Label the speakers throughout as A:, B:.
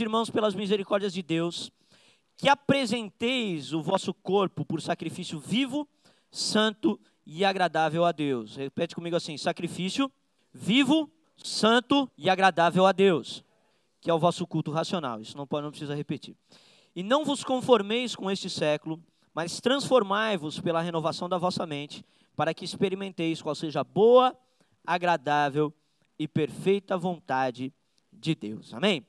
A: irmãos, pelas misericórdias de Deus, que apresenteis o vosso corpo por sacrifício vivo, santo e agradável a Deus. Repete comigo assim: sacrifício vivo, santo e agradável a Deus, que é o vosso culto racional. Isso não pode, não precisa repetir. E não vos conformeis com este século, mas transformai-vos pela renovação da vossa mente, para que experimenteis qual seja a boa, agradável e perfeita vontade de Deus. Amém?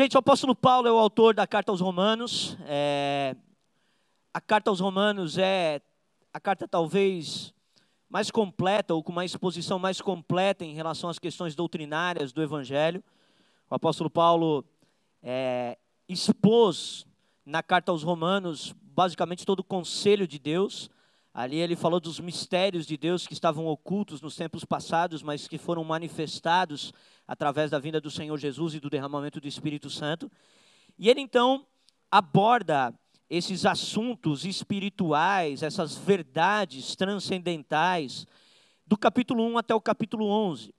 A: Gente, o apóstolo Paulo é o autor da carta aos Romanos. É, a carta aos Romanos é a carta talvez mais completa ou com uma exposição mais completa em relação às questões doutrinárias do Evangelho. O apóstolo Paulo é, expôs na carta aos Romanos basicamente todo o conselho de Deus. Ali ele falou dos mistérios de Deus que estavam ocultos nos tempos passados, mas que foram manifestados através da vinda do Senhor Jesus e do derramamento do Espírito Santo. E ele então aborda esses assuntos espirituais, essas verdades transcendentais, do capítulo 1 até o capítulo 11.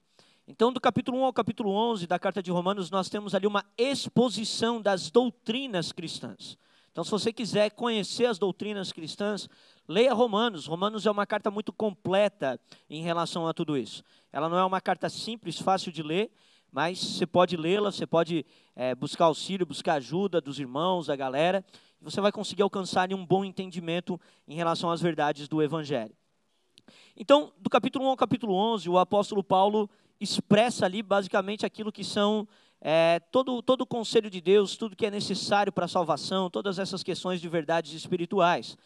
A: Então, do capítulo 1 ao capítulo 11 da carta de Romanos, nós temos ali uma exposição das doutrinas cristãs. Então, se você quiser conhecer as doutrinas cristãs, leia Romanos. Romanos é uma carta muito completa em relação a tudo isso. Ela não é uma carta simples, fácil de ler, mas você pode lê-la, você pode é, buscar auxílio, buscar ajuda dos irmãos, da galera, e você vai conseguir alcançar um bom entendimento em relação às verdades do Evangelho. Então, do capítulo 1 ao capítulo 11, o apóstolo Paulo expressa ali basicamente aquilo que são é, todo, todo o conselho de Deus, tudo que é necessário para a salvação, todas essas questões de verdades espirituais.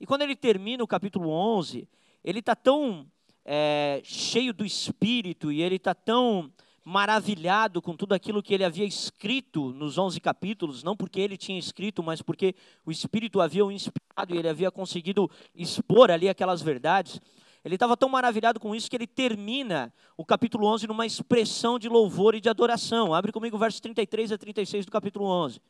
A: E quando ele termina o capítulo 11, ele está tão é, cheio do Espírito e ele está tão maravilhado com tudo aquilo que ele havia escrito nos 11 capítulos, não porque ele tinha escrito, mas porque o Espírito havia o inspirado e ele havia conseguido expor ali aquelas verdades. Ele estava tão maravilhado com isso que ele termina o capítulo 11 numa expressão de louvor e de adoração. Abre comigo o verso 33 a 36 do capítulo 11.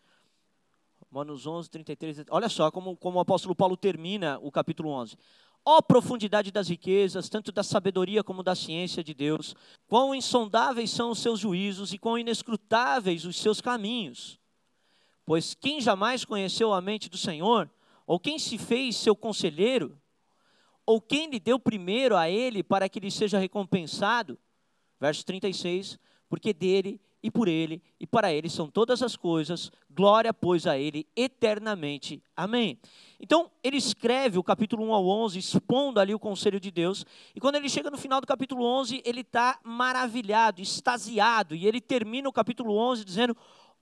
A: Romanos 11, 33. Olha só como, como o apóstolo Paulo termina o capítulo 11. Ó oh, profundidade das riquezas, tanto da sabedoria como da ciência de Deus, quão insondáveis são os seus juízos e quão inescrutáveis os seus caminhos. Pois quem jamais conheceu a mente do Senhor, ou quem se fez seu conselheiro, ou quem lhe deu primeiro a ele para que lhe seja recompensado? Verso 36, porque dele e por ele e para ele são todas as coisas, glória, pois, a ele eternamente. Amém. Então, ele escreve o capítulo 1 ao 11, expondo ali o conselho de Deus, e quando ele chega no final do capítulo 11, ele está maravilhado, extasiado, e ele termina o capítulo 11 dizendo: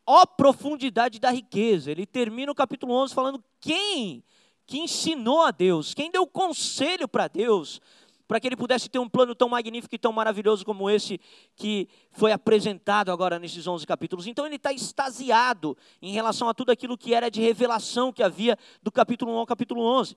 A: ó profundidade da riqueza. Ele termina o capítulo 11 falando: quem que ensinou a Deus, quem deu conselho para Deus, para que ele pudesse ter um plano tão magnífico e tão maravilhoso como esse que foi apresentado agora nesses 11 capítulos. Então ele está extasiado em relação a tudo aquilo que era de revelação que havia do capítulo 1 ao capítulo 11.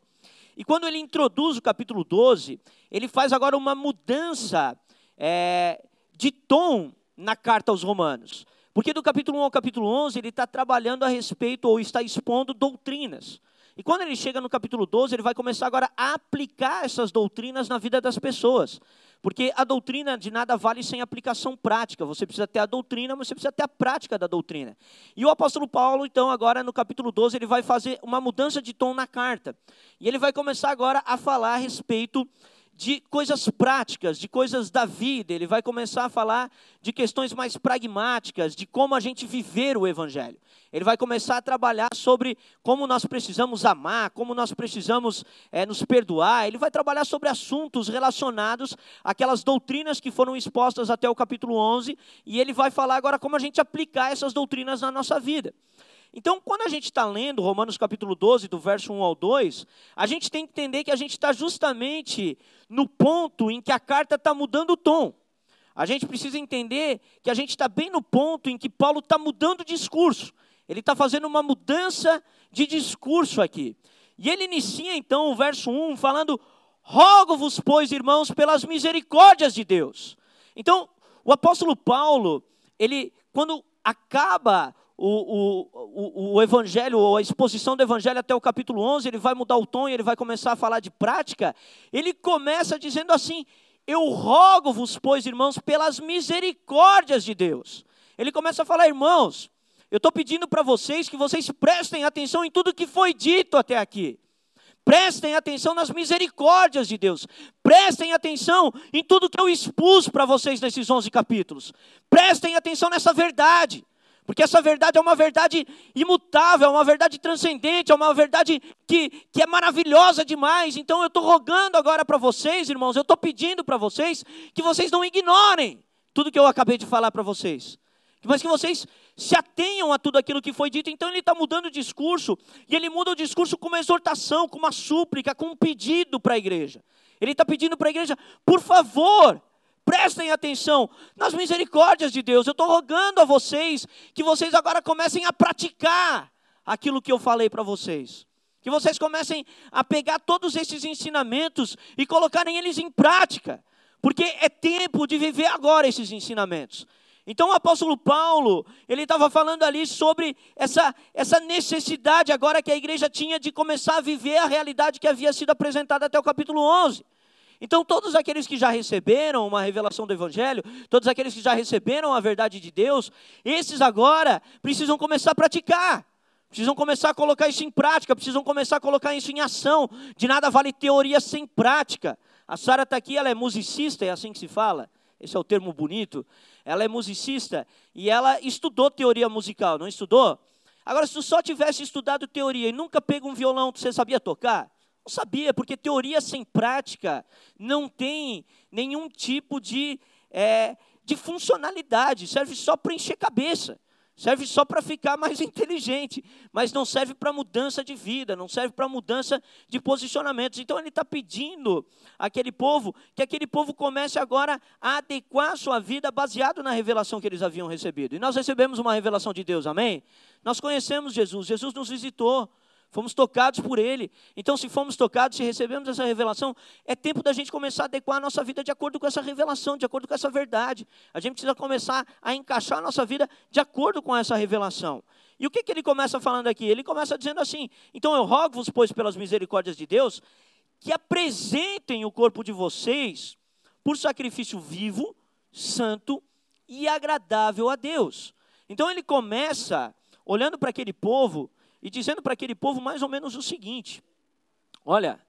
A: E quando ele introduz o capítulo 12, ele faz agora uma mudança é, de tom na carta aos Romanos. Porque do capítulo 1 ao capítulo 11, ele está trabalhando a respeito ou está expondo doutrinas. E quando ele chega no capítulo 12, ele vai começar agora a aplicar essas doutrinas na vida das pessoas. Porque a doutrina de nada vale sem aplicação prática. Você precisa ter a doutrina, mas você precisa ter a prática da doutrina. E o apóstolo Paulo, então, agora no capítulo 12, ele vai fazer uma mudança de tom na carta. E ele vai começar agora a falar a respeito de coisas práticas, de coisas da vida. Ele vai começar a falar de questões mais pragmáticas, de como a gente viver o Evangelho. Ele vai começar a trabalhar sobre como nós precisamos amar, como nós precisamos é, nos perdoar. Ele vai trabalhar sobre assuntos relacionados àquelas doutrinas que foram expostas até o capítulo 11. E ele vai falar agora como a gente aplicar essas doutrinas na nossa vida. Então, quando a gente está lendo Romanos capítulo 12, do verso 1 ao 2, a gente tem que entender que a gente está justamente no ponto em que a carta está mudando o tom. A gente precisa entender que a gente está bem no ponto em que Paulo está mudando o discurso. Ele está fazendo uma mudança de discurso aqui. E ele inicia então o verso 1 falando: Rogo-vos, pois, irmãos, pelas misericórdias de Deus. Então, o apóstolo Paulo, ele, quando acaba o, o, o, evangelho, ou a exposição do evangelho até o capítulo 11, ele vai mudar o tom e ele vai começar a falar de prática. Ele começa dizendo assim: Eu rogo-vos, pois, irmãos, pelas misericórdias de Deus. Ele começa a falar, irmãos, eu estou pedindo para vocês que vocês prestem atenção em tudo que foi dito até aqui. Prestem atenção nas misericórdias de Deus. Prestem atenção em tudo que eu expus para vocês nesses 11 capítulos. Prestem atenção nessa verdade. Porque essa verdade é uma verdade imutável, é uma verdade transcendente, é uma verdade que, que é maravilhosa demais. Então eu estou rogando agora para vocês, irmãos, eu estou pedindo para vocês que vocês não ignorem tudo que eu acabei de falar para vocês. Mas que vocês se atenham a tudo aquilo que foi dito. Então ele está mudando o discurso, e ele muda o discurso com uma exortação, com uma súplica, com um pedido para a igreja. Ele está pedindo para a igreja, por favor, prestem atenção nas misericórdias de Deus. Eu estou rogando a vocês que vocês agora comecem a praticar aquilo que eu falei para vocês. Que vocês comecem a pegar todos esses ensinamentos e colocarem eles em prática. Porque é tempo de viver agora esses ensinamentos. Então o apóstolo Paulo, ele estava falando ali sobre essa, essa necessidade agora que a igreja tinha de começar a viver a realidade que havia sido apresentada até o capítulo 11. Então, todos aqueles que já receberam uma revelação do Evangelho, todos aqueles que já receberam a verdade de Deus, esses agora precisam começar a praticar, precisam começar a colocar isso em prática, precisam começar a colocar isso em ação. De nada vale teoria sem prática. A Sara está aqui, ela é musicista, é assim que se fala, esse é o termo bonito. Ela é musicista e ela estudou teoria musical, não estudou? Agora, se tu só tivesse estudado teoria e nunca pego um violão, você sabia tocar? Não sabia, porque teoria sem prática não tem nenhum tipo de, é, de funcionalidade, serve só para encher cabeça, serve só para ficar mais inteligente, mas não serve para mudança de vida, não serve para mudança de posicionamentos. Então ele está pedindo àquele povo que aquele povo comece agora a adequar a sua vida baseado na revelação que eles haviam recebido. E nós recebemos uma revelação de Deus, amém? Nós conhecemos Jesus, Jesus nos visitou. Fomos tocados por Ele. Então, se fomos tocados, se recebemos essa revelação, é tempo da gente começar a adequar a nossa vida de acordo com essa revelação, de acordo com essa verdade. A gente precisa começar a encaixar a nossa vida de acordo com essa revelação. E o que, que ele começa falando aqui? Ele começa dizendo assim: Então eu rogo-vos, pois, pelas misericórdias de Deus, que apresentem o corpo de vocês por sacrifício vivo, santo e agradável a Deus. Então ele começa olhando para aquele povo e dizendo para aquele povo mais ou menos o seguinte: Olha,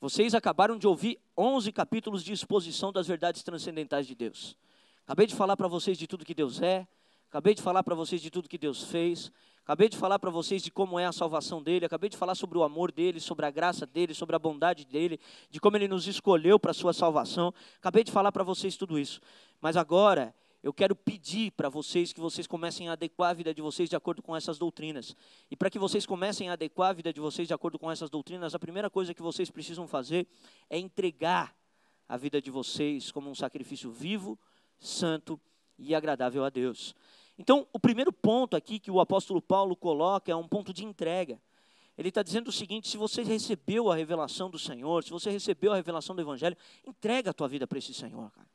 A: vocês acabaram de ouvir 11 capítulos de exposição das verdades transcendentais de Deus. Acabei de falar para vocês de tudo que Deus é, acabei de falar para vocês de tudo que Deus fez, acabei de falar para vocês de como é a salvação dele, acabei de falar sobre o amor dele, sobre a graça dele, sobre a bondade dele, de como ele nos escolheu para a sua salvação. Acabei de falar para vocês tudo isso. Mas agora eu quero pedir para vocês que vocês comecem a adequar a vida de vocês de acordo com essas doutrinas. E para que vocês comecem a adequar a vida de vocês de acordo com essas doutrinas, a primeira coisa que vocês precisam fazer é entregar a vida de vocês como um sacrifício vivo, santo e agradável a Deus. Então, o primeiro ponto aqui que o apóstolo Paulo coloca é um ponto de entrega. Ele está dizendo o seguinte: se você recebeu a revelação do Senhor, se você recebeu a revelação do Evangelho, entrega a tua vida para esse Senhor, cara.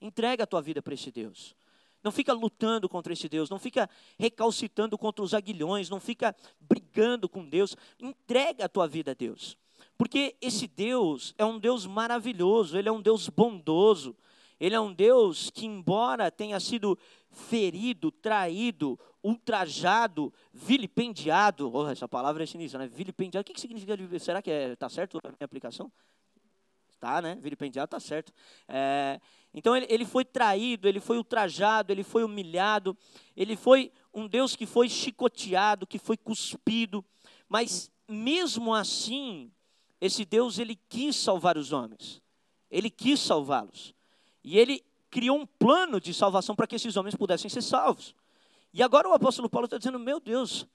A: Entrega a tua vida para esse Deus. Não fica lutando contra esse Deus, não fica recalcitando contra os aguilhões, não fica brigando com Deus. Entrega a tua vida a Deus. Porque esse Deus é um Deus maravilhoso, ele é um Deus bondoso, ele é um Deus que, embora tenha sido ferido, traído, ultrajado, vilipendiado, oh, essa palavra é sinistra, né? Vilipendiado, o que, que significa? Será que está é, tá certo a minha aplicação? Tá, né? Vilipendiado está certo. É, então ele, ele foi traído, ele foi ultrajado, ele foi humilhado, ele foi um Deus que foi chicoteado, que foi cuspido, mas mesmo assim, esse Deus ele quis salvar os homens. Ele quis salvá-los. E ele criou um plano de salvação para que esses homens pudessem ser salvos. E agora o apóstolo Paulo está dizendo: Meu Deus,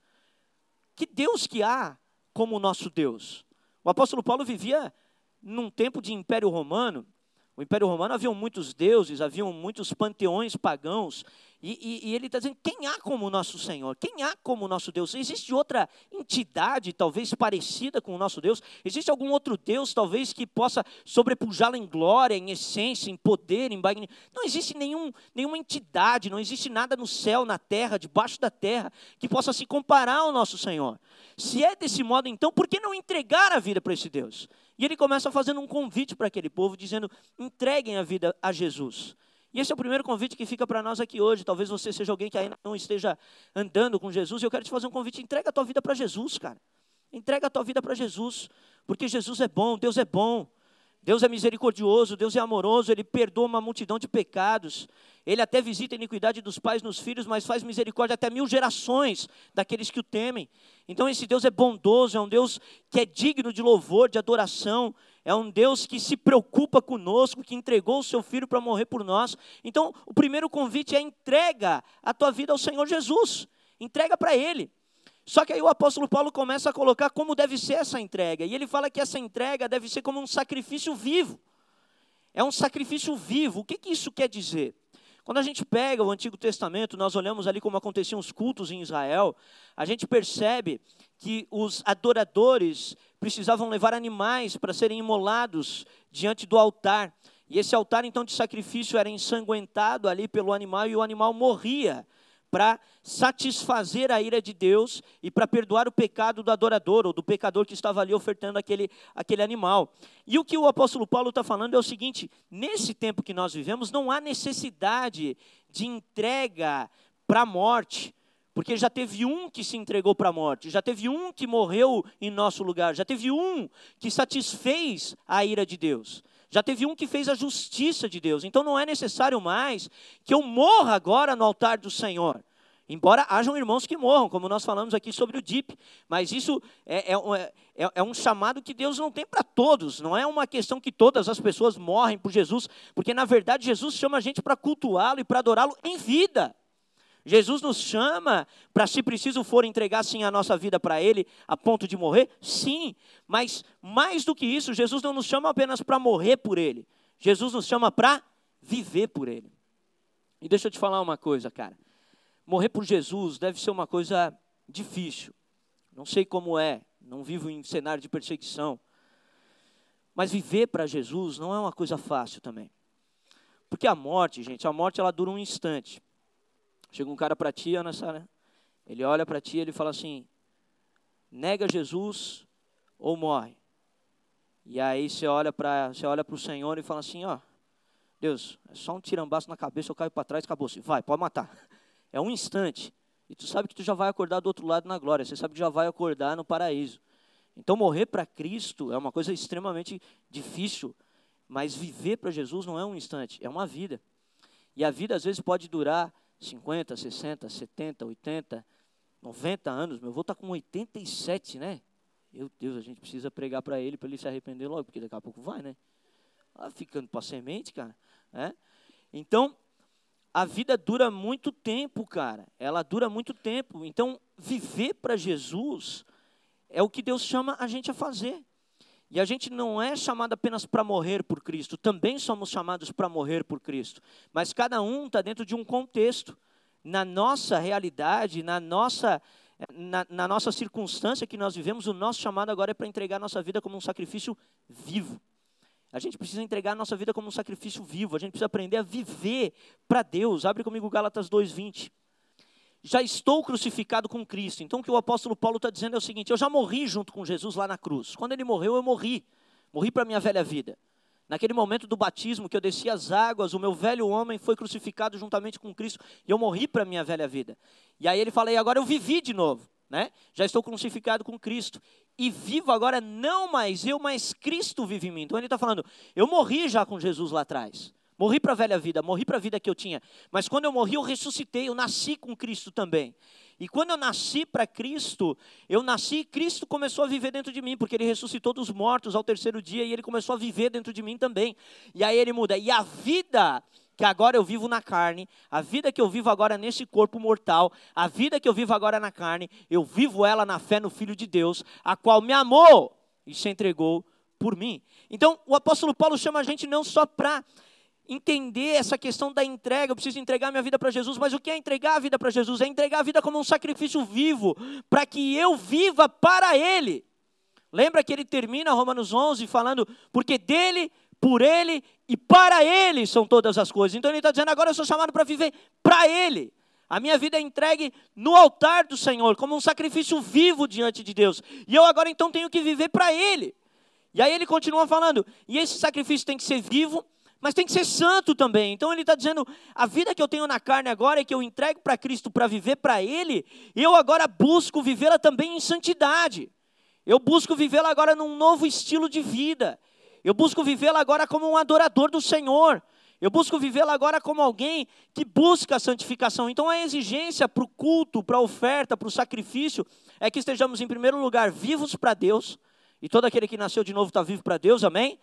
A: que Deus que há como o nosso Deus? O apóstolo Paulo vivia num tempo de Império Romano, o Império Romano havia muitos deuses, haviam muitos panteões pagãos, e, e, e ele está dizendo: quem há como o nosso Senhor? Quem há como o nosso Deus? Existe outra entidade, talvez parecida com o nosso Deus? Existe algum outro Deus, talvez, que possa sobrepujá-lo em glória, em essência, em poder, em bagulho? Não existe nenhum, nenhuma entidade, não existe nada no céu, na terra, debaixo da terra, que possa se comparar ao nosso Senhor. Se é desse modo, então, por que não entregar a vida para esse Deus? E ele começa fazendo um convite para aquele povo, dizendo: entreguem a vida a Jesus. E esse é o primeiro convite que fica para nós aqui hoje. Talvez você seja alguém que ainda não esteja andando com Jesus. E eu quero te fazer um convite: entrega a tua vida para Jesus, cara. Entrega a tua vida para Jesus, porque Jesus é bom, Deus é bom. Deus é misericordioso, Deus é amoroso, Ele perdoa uma multidão de pecados. Ele até visita a iniquidade dos pais nos filhos, mas faz misericórdia até mil gerações daqueles que o temem. Então, esse Deus é bondoso, é um Deus que é digno de louvor, de adoração, é um Deus que se preocupa conosco, que entregou o seu filho para morrer por nós. Então, o primeiro convite é entrega a tua vida ao Senhor Jesus, entrega para Ele. Só que aí o apóstolo Paulo começa a colocar como deve ser essa entrega. E ele fala que essa entrega deve ser como um sacrifício vivo. É um sacrifício vivo. O que, que isso quer dizer? Quando a gente pega o Antigo Testamento, nós olhamos ali como aconteciam os cultos em Israel, a gente percebe que os adoradores precisavam levar animais para serem imolados diante do altar. E esse altar, então, de sacrifício era ensanguentado ali pelo animal e o animal morria para satisfazer a ira de Deus e para perdoar o pecado do adorador ou do pecador que estava ali ofertando aquele, aquele animal. E o que o apóstolo Paulo está falando é o seguinte: nesse tempo que nós vivemos, não há necessidade de entrega para a morte. Porque já teve um que se entregou para a morte, já teve um que morreu em nosso lugar, já teve um que satisfez a ira de Deus. Já teve um que fez a justiça de Deus. Então não é necessário mais que eu morra agora no altar do Senhor. Embora hajam irmãos que morram, como nós falamos aqui sobre o DIP, mas isso é, é, é, é um chamado que Deus não tem para todos, não é uma questão que todas as pessoas morrem por Jesus, porque na verdade Jesus chama a gente para cultuá-lo e para adorá-lo em vida. Jesus nos chama para, se preciso for, entregar sim a nossa vida para Ele a ponto de morrer? Sim, mas mais do que isso, Jesus não nos chama apenas para morrer por Ele, Jesus nos chama para viver por Ele. E deixa eu te falar uma coisa, cara. Morrer por Jesus deve ser uma coisa difícil. Não sei como é, não vivo em cenário de perseguição. Mas viver para Jesus não é uma coisa fácil também. Porque a morte, gente, a morte ela dura um instante. Chega um cara para ti, Ana Sara, ele olha para ti e ele fala assim: nega Jesus ou morre. E aí você olha para você olha para o Senhor e fala assim: ó, Deus, é só um tirambaço na cabeça, eu caio para trás, acabou. -se. Vai, pode matar. É um instante. E tu sabe que tu já vai acordar do outro lado na glória. Você sabe que já vai acordar no paraíso. Então morrer para Cristo é uma coisa extremamente difícil. Mas viver para Jesus não é um instante, é uma vida. E a vida às vezes pode durar 50, 60, 70, 80, 90 anos. Meu avô está com 87, né? Meu Deus, a gente precisa pregar para ele, para ele se arrepender logo, porque daqui a pouco vai, né? Ah, ficando para semente, cara. É? Então, a vida dura muito tempo, cara. Ela dura muito tempo. Então, viver para Jesus é o que Deus chama a gente a fazer. E a gente não é chamado apenas para morrer por Cristo, também somos chamados para morrer por Cristo. Mas cada um está dentro de um contexto. Na nossa realidade, na nossa, na, na nossa circunstância que nós vivemos, o nosso chamado agora é para entregar a nossa vida como um sacrifício vivo. A gente precisa entregar a nossa vida como um sacrifício vivo. A gente precisa aprender a viver para Deus. Abre comigo Gálatas 2,20 já estou crucificado com Cristo. Então o que o apóstolo Paulo está dizendo é o seguinte: eu já morri junto com Jesus lá na cruz. Quando ele morreu, eu morri. Morri para a minha velha vida. Naquele momento do batismo que eu desci as águas, o meu velho homem foi crucificado juntamente com Cristo e eu morri para a minha velha vida. E aí ele fala: e agora eu vivi de novo. Né? Já estou crucificado com Cristo. E vivo agora não mais eu, mas Cristo vive em mim. Então ele está falando: eu morri já com Jesus lá atrás. Morri para a velha vida, morri para a vida que eu tinha. Mas quando eu morri, eu ressuscitei, eu nasci com Cristo também. E quando eu nasci para Cristo, eu nasci e Cristo começou a viver dentro de mim, porque ele ressuscitou dos mortos ao terceiro dia e ele começou a viver dentro de mim também. E aí ele muda. E a vida que agora eu vivo na carne, a vida que eu vivo agora nesse corpo mortal, a vida que eu vivo agora na carne, eu vivo ela na fé no Filho de Deus, a qual me amou e se entregou por mim. Então, o apóstolo Paulo chama a gente não só para entender essa questão da entrega, eu preciso entregar minha vida para Jesus, mas o que é entregar a vida para Jesus? É entregar a vida como um sacrifício vivo, para que eu viva para Ele. Lembra que ele termina Romanos 11 falando, porque dele, por ele e para ele são todas as coisas. Então ele está dizendo, agora eu sou chamado para viver para ele. A minha vida é entregue no altar do Senhor, como um sacrifício vivo diante de Deus. E eu agora então tenho que viver para Ele. E aí ele continua falando, e esse sacrifício tem que ser vivo, mas tem que ser santo também. Então ele está dizendo: a vida que eu tenho na carne agora é que eu entrego para Cristo para viver para Ele, eu agora busco vivê-la também em santidade. Eu busco vivê-la agora num novo estilo de vida. Eu busco vivê-la agora como um adorador do Senhor. Eu busco vivê-la agora como alguém que busca a santificação. Então a exigência para o culto, para a oferta, para o sacrifício, é que estejamos em primeiro lugar vivos para Deus. E todo aquele que nasceu de novo está vivo para Deus, amém?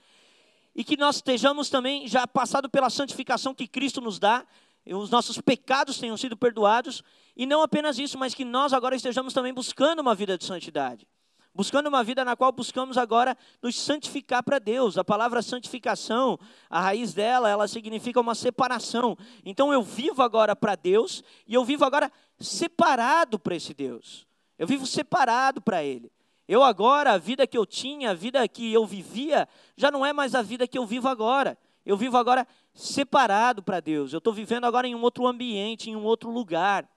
A: E que nós estejamos também já passado pela santificação que Cristo nos dá, os nossos pecados tenham sido perdoados, e não apenas isso, mas que nós agora estejamos também buscando uma vida de santidade. Buscando uma vida na qual buscamos agora nos santificar para Deus. A palavra santificação, a raiz dela, ela significa uma separação. Então eu vivo agora para Deus e eu vivo agora separado para esse Deus. Eu vivo separado para Ele. Eu agora, a vida que eu tinha, a vida que eu vivia, já não é mais a vida que eu vivo agora. Eu vivo agora separado para Deus. Eu estou vivendo agora em um outro ambiente, em um outro lugar.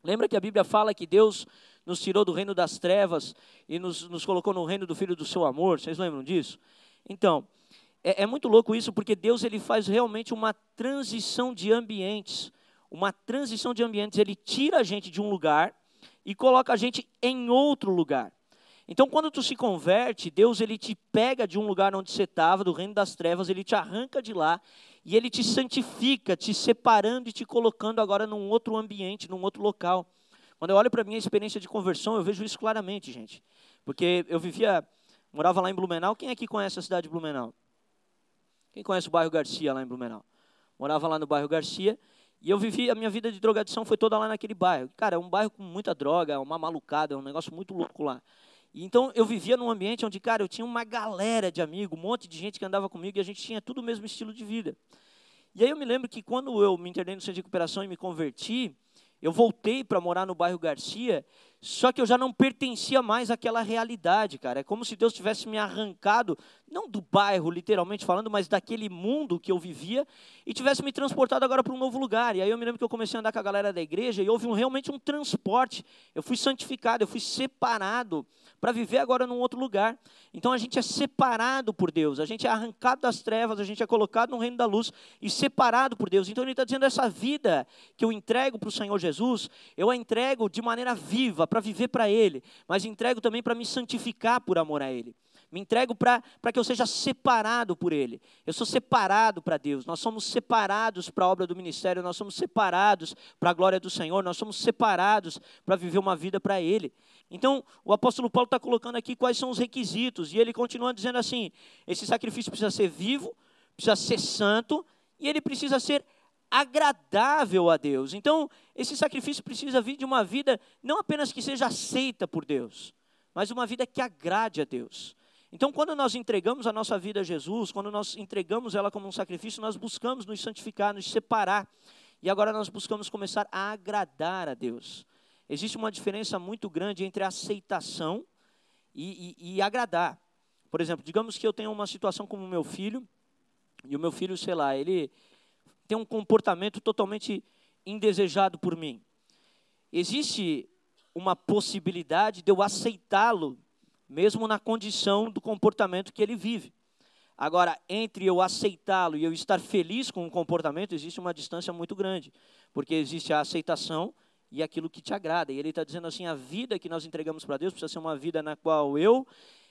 A: Lembra que a Bíblia fala que Deus nos tirou do reino das trevas e nos, nos colocou no reino do Filho do seu amor? Vocês lembram disso? Então, é, é muito louco isso, porque Deus ele faz realmente uma transição de ambientes. Uma transição de ambientes. Ele tira a gente de um lugar e coloca a gente em outro lugar. Então, quando tu se converte, Deus ele te pega de um lugar onde você estava, do reino das trevas, ele te arranca de lá e ele te santifica, te separando e te colocando agora num outro ambiente, num outro local. Quando eu olho para a minha experiência de conversão, eu vejo isso claramente, gente. Porque eu vivia, morava lá em Blumenau. Quem aqui conhece a cidade de Blumenau? Quem conhece o bairro Garcia lá em Blumenau? Morava lá no bairro Garcia e eu vivi, a minha vida de drogadição foi toda lá naquele bairro. Cara, é um bairro com muita droga, uma malucada, é um negócio muito louco lá. Então eu vivia num ambiente onde, cara, eu tinha uma galera de amigos, um monte de gente que andava comigo e a gente tinha tudo o mesmo estilo de vida. E aí eu me lembro que quando eu me internei no centro de recuperação e me converti, eu voltei para morar no bairro Garcia, só que eu já não pertencia mais àquela realidade, cara. É como se Deus tivesse me arrancado, não do bairro, literalmente falando, mas daquele mundo que eu vivia, e tivesse me transportado agora para um novo lugar. E aí eu me lembro que eu comecei a andar com a galera da igreja e houve um, realmente um transporte. Eu fui santificado, eu fui separado para viver agora num outro lugar. Então a gente é separado por Deus, a gente é arrancado das trevas, a gente é colocado no reino da luz e separado por Deus. Então ele está dizendo: essa vida que eu entrego para o Senhor Jesus, eu a entrego de maneira viva, para viver para Ele, mas entrego também para me santificar por amor a Ele. Me entrego para que eu seja separado por Ele. Eu sou separado para Deus. Nós somos separados para a obra do ministério. Nós somos separados para a glória do Senhor. Nós somos separados para viver uma vida para Ele. Então, o apóstolo Paulo está colocando aqui quais são os requisitos. E ele continua dizendo assim: esse sacrifício precisa ser vivo, precisa ser santo e ele precisa ser agradável a Deus. Então, esse sacrifício precisa vir de uma vida não apenas que seja aceita por Deus, mas uma vida que agrade a Deus. Então, quando nós entregamos a nossa vida a Jesus, quando nós entregamos ela como um sacrifício, nós buscamos nos santificar, nos separar. E agora nós buscamos começar a agradar a Deus. Existe uma diferença muito grande entre aceitação e, e, e agradar. Por exemplo, digamos que eu tenho uma situação como o meu filho, e o meu filho, sei lá, ele tem um comportamento totalmente indesejado por mim. Existe uma possibilidade de eu aceitá-lo mesmo na condição do comportamento que ele vive. Agora, entre eu aceitá-lo e eu estar feliz com o comportamento, existe uma distância muito grande, porque existe a aceitação e aquilo que te agrada. E ele está dizendo assim: a vida que nós entregamos para Deus precisa ser uma vida na qual eu,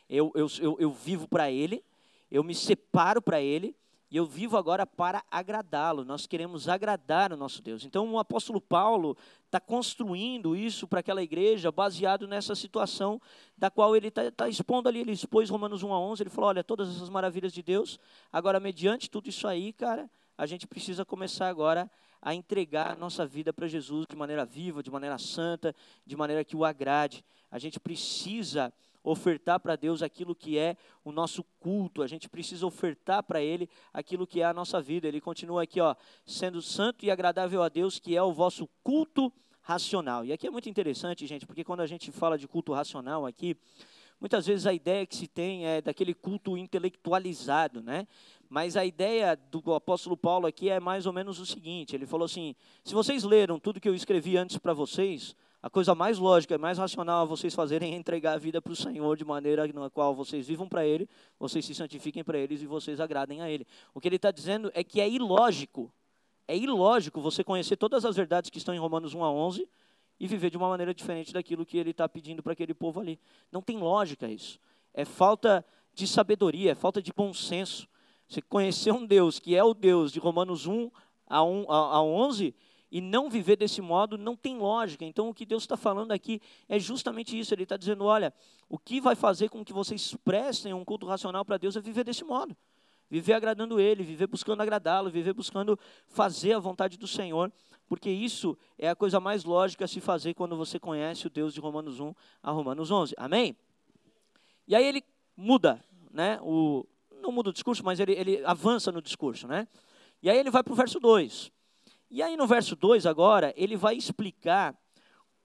A: eu, eu, eu, eu vivo para Ele, eu me separo para Ele, e eu vivo agora para agradá-lo. Nós queremos agradar o nosso Deus. Então, o apóstolo Paulo está construindo isso para aquela igreja, baseado nessa situação da qual ele está tá expondo ali. Ele expôs Romanos 1 a 11. Ele falou: olha, todas essas maravilhas de Deus. Agora, mediante tudo isso aí, cara, a gente precisa começar agora a entregar a nossa vida para Jesus de maneira viva, de maneira santa, de maneira que o agrade. A gente precisa ofertar para Deus aquilo que é o nosso culto, a gente precisa ofertar para Ele aquilo que é a nossa vida. Ele continua aqui, ó, sendo santo e agradável a Deus, que é o vosso culto racional. E aqui é muito interessante, gente, porque quando a gente fala de culto racional aqui, muitas vezes a ideia que se tem é daquele culto intelectualizado, né? Mas a ideia do apóstolo Paulo aqui é mais ou menos o seguinte: ele falou assim: se vocês leram tudo que eu escrevi antes para vocês, a coisa mais lógica, mais racional a vocês fazerem é entregar a vida para o Senhor de maneira na qual vocês vivam para Ele, vocês se santifiquem para eles e vocês agradem a Ele. O que ele está dizendo é que é ilógico, é ilógico você conhecer todas as verdades que estão em Romanos 1 a 11 e viver de uma maneira diferente daquilo que ele está pedindo para aquele povo ali. Não tem lógica isso. É falta de sabedoria, é falta de bom senso. Você conhecer um Deus que é o Deus de Romanos 1 a, 1, a, a 11 e não viver desse modo não tem lógica. Então, o que Deus está falando aqui é justamente isso. Ele está dizendo: olha, o que vai fazer com que vocês prestem um culto racional para Deus é viver desse modo. Viver agradando Ele, viver buscando agradá-lo, viver buscando fazer a vontade do Senhor, porque isso é a coisa mais lógica a se fazer quando você conhece o Deus de Romanos 1 a Romanos 11. Amém? E aí ele muda, né? O, não muda o discurso, mas ele, ele avança no discurso, né? E aí ele vai para o verso 2. E aí no verso 2 agora, ele vai explicar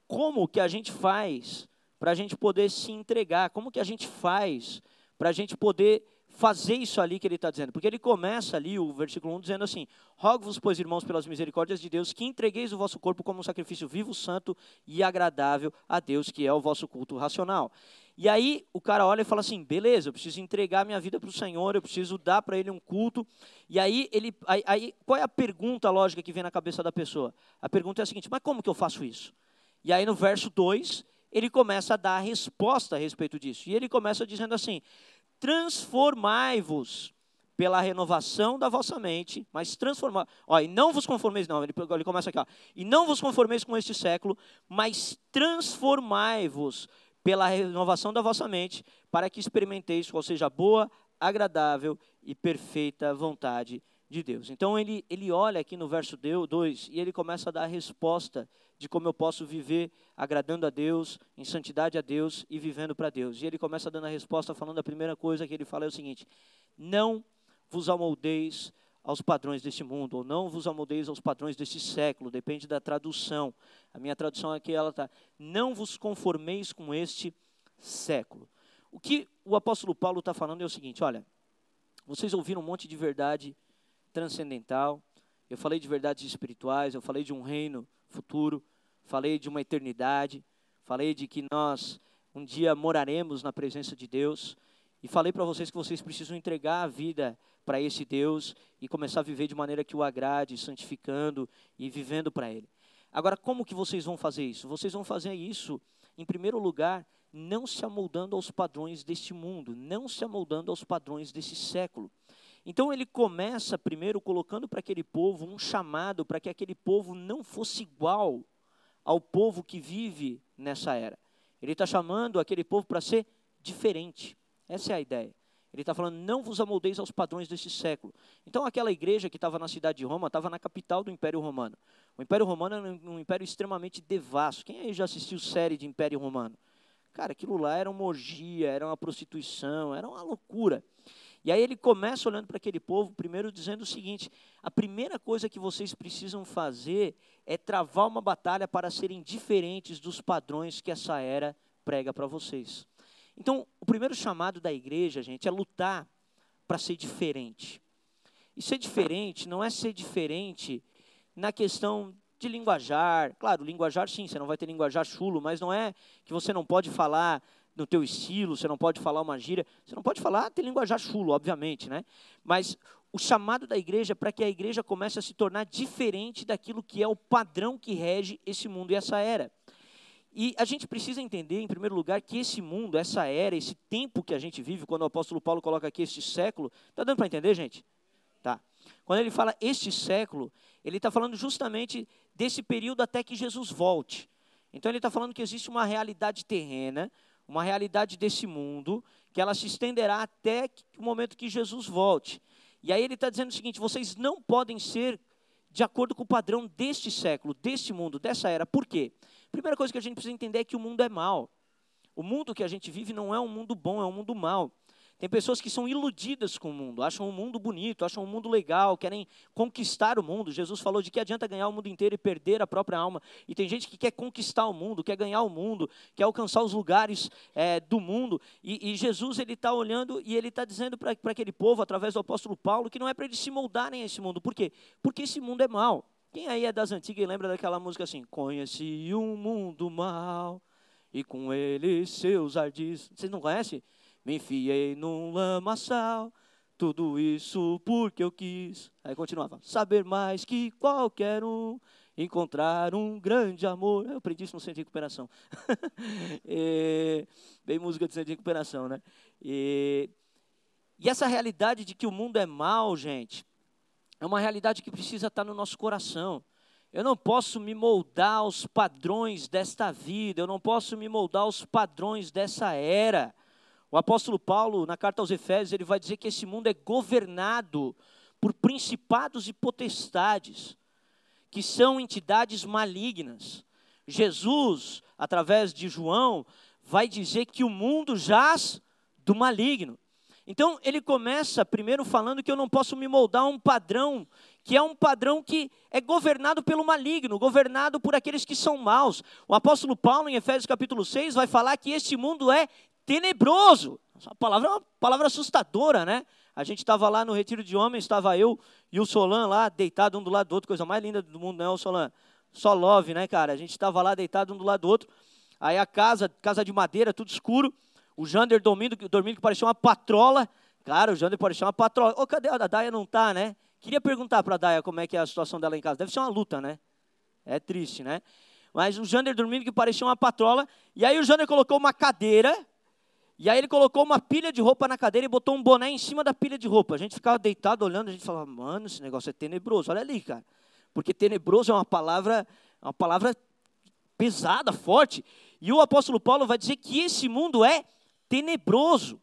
A: como que a gente faz para a gente poder se entregar, como que a gente faz para a gente poder fazer isso ali que ele está dizendo. Porque ele começa ali, o versículo 1, dizendo assim: Rogo-vos, pois, irmãos, pelas misericórdias de Deus, que entregueis o vosso corpo como um sacrifício vivo, santo e agradável a Deus, que é o vosso culto racional. E aí o cara olha e fala assim: beleza, eu preciso entregar minha vida para o Senhor, eu preciso dar para Ele um culto. E aí ele, aí, aí, qual é a pergunta lógica que vem na cabeça da pessoa? A pergunta é a seguinte: mas como que eu faço isso? E aí no verso 2 ele começa a dar a resposta a respeito disso. E ele começa dizendo assim: transformai-vos pela renovação da vossa mente, mas transformar. Ó, e não vos conformeis, não, ele, ele começa aqui, ó, e não vos conformeis com este século, mas transformai-vos pela renovação da vossa mente, para que experimenteis qual seja a boa, agradável e perfeita vontade de Deus. Então ele, ele olha aqui no verso 2 e ele começa a dar a resposta de como eu posso viver agradando a Deus, em santidade a Deus e vivendo para Deus. E ele começa dando a resposta falando a primeira coisa que ele fala é o seguinte: não vos amoldeis aos padrões deste mundo, ou não vos amoldeis aos padrões deste século, depende da tradução. A minha tradução aqui ela está: não vos conformeis com este século. O que o apóstolo Paulo está falando é o seguinte: olha, vocês ouviram um monte de verdade transcendental, eu falei de verdades espirituais, eu falei de um reino futuro, falei de uma eternidade, falei de que nós um dia moraremos na presença de Deus, e falei para vocês que vocês precisam entregar a vida para esse Deus e começar a viver de maneira que o agrade, santificando e vivendo para Ele. Agora, como que vocês vão fazer isso? Vocês vão fazer isso, em primeiro lugar, não se amoldando aos padrões deste mundo, não se amoldando aos padrões desse século. Então ele começa primeiro colocando para aquele povo um chamado para que aquele povo não fosse igual ao povo que vive nessa era. Ele está chamando aquele povo para ser diferente. Essa é a ideia. Ele está falando, não vos amoldeis aos padrões desse século. Então, aquela igreja que estava na cidade de Roma, estava na capital do Império Romano. O Império Romano era um império extremamente devasto. Quem aí já assistiu série de Império Romano? Cara, aquilo lá era uma orgia, era uma prostituição, era uma loucura. E aí ele começa olhando para aquele povo, primeiro dizendo o seguinte: a primeira coisa que vocês precisam fazer é travar uma batalha para serem diferentes dos padrões que essa era prega para vocês. Então, o primeiro chamado da igreja, gente, é lutar para ser diferente. E ser diferente não é ser diferente na questão de linguajar. Claro, linguajar sim, você não vai ter linguajar chulo, mas não é que você não pode falar no teu estilo, você não pode falar uma gíria, você não pode falar ter linguajar chulo, obviamente, né? Mas o chamado da igreja é para que a igreja comece a se tornar diferente daquilo que é o padrão que rege esse mundo e essa era. E a gente precisa entender, em primeiro lugar, que esse mundo, essa era, esse tempo que a gente vive, quando o apóstolo Paulo coloca aqui este século, está dando para entender, gente? Tá. Quando ele fala este século, ele está falando justamente desse período até que Jesus volte. Então ele está falando que existe uma realidade terrena, uma realidade desse mundo, que ela se estenderá até o momento que Jesus volte. E aí ele está dizendo o seguinte: vocês não podem ser de acordo com o padrão deste século, deste mundo, dessa era. Por quê? Primeira coisa que a gente precisa entender é que o mundo é mal. O mundo que a gente vive não é um mundo bom, é um mundo mal. Tem pessoas que são iludidas com o mundo, acham o mundo bonito, acham o mundo legal, querem conquistar o mundo. Jesus falou de que adianta ganhar o mundo inteiro e perder a própria alma. E tem gente que quer conquistar o mundo, quer ganhar o mundo, quer alcançar os lugares é, do mundo. E, e Jesus ele está olhando e ele está dizendo para aquele povo, através do apóstolo Paulo, que não é para eles se moldarem a esse mundo. Por quê? Porque esse mundo é mau. Quem aí é das antigas e lembra daquela música assim? Conheci um mundo mal e com ele seus ardis. Vocês não conhecem? Me enfiei num lamaçal, tudo isso porque eu quis. Aí continuava. Saber mais que qualquer um, encontrar um grande amor. Eu aprendi isso no centro de recuperação. bem música de centro de recuperação, né? E essa realidade de que o mundo é mal, gente, é uma realidade que precisa estar no nosso coração. Eu não posso me moldar aos padrões desta vida, eu não posso me moldar aos padrões dessa era. O apóstolo Paulo, na carta aos Efésios, ele vai dizer que esse mundo é governado por principados e potestades, que são entidades malignas. Jesus, através de João, vai dizer que o mundo jaz do maligno. Então, ele começa primeiro falando que eu não posso me moldar a um padrão, que é um padrão que é governado pelo maligno, governado por aqueles que são maus. O apóstolo Paulo, em Efésios capítulo 6, vai falar que este mundo é tenebroso. Essa palavra é uma palavra assustadora, né? A gente estava lá no retiro de homens, estava eu e o Solan lá, deitado um do lado do outro, coisa mais linda do mundo, não é o Solan? Só love, né, cara? A gente estava lá deitado um do lado do outro. Aí a casa, casa de madeira, tudo escuro. O Jander dormindo, dormindo que parecia uma patrola. Cara, o Jander parecia uma patrola. Ô, cadê a Daia? Não tá, né? Queria perguntar para a Daia como é que é a situação dela em casa. Deve ser uma luta, né? É triste, né? Mas o Jander dormindo que parecia uma patrola. E aí o Jander colocou uma cadeira. E aí ele colocou uma pilha de roupa na cadeira e botou um boné em cima da pilha de roupa. A gente ficava deitado olhando, a gente falava, mano, esse negócio é tenebroso. Olha ali, cara. Porque tenebroso é uma palavra, uma palavra pesada, forte. E o apóstolo Paulo vai dizer que esse mundo é tenebroso.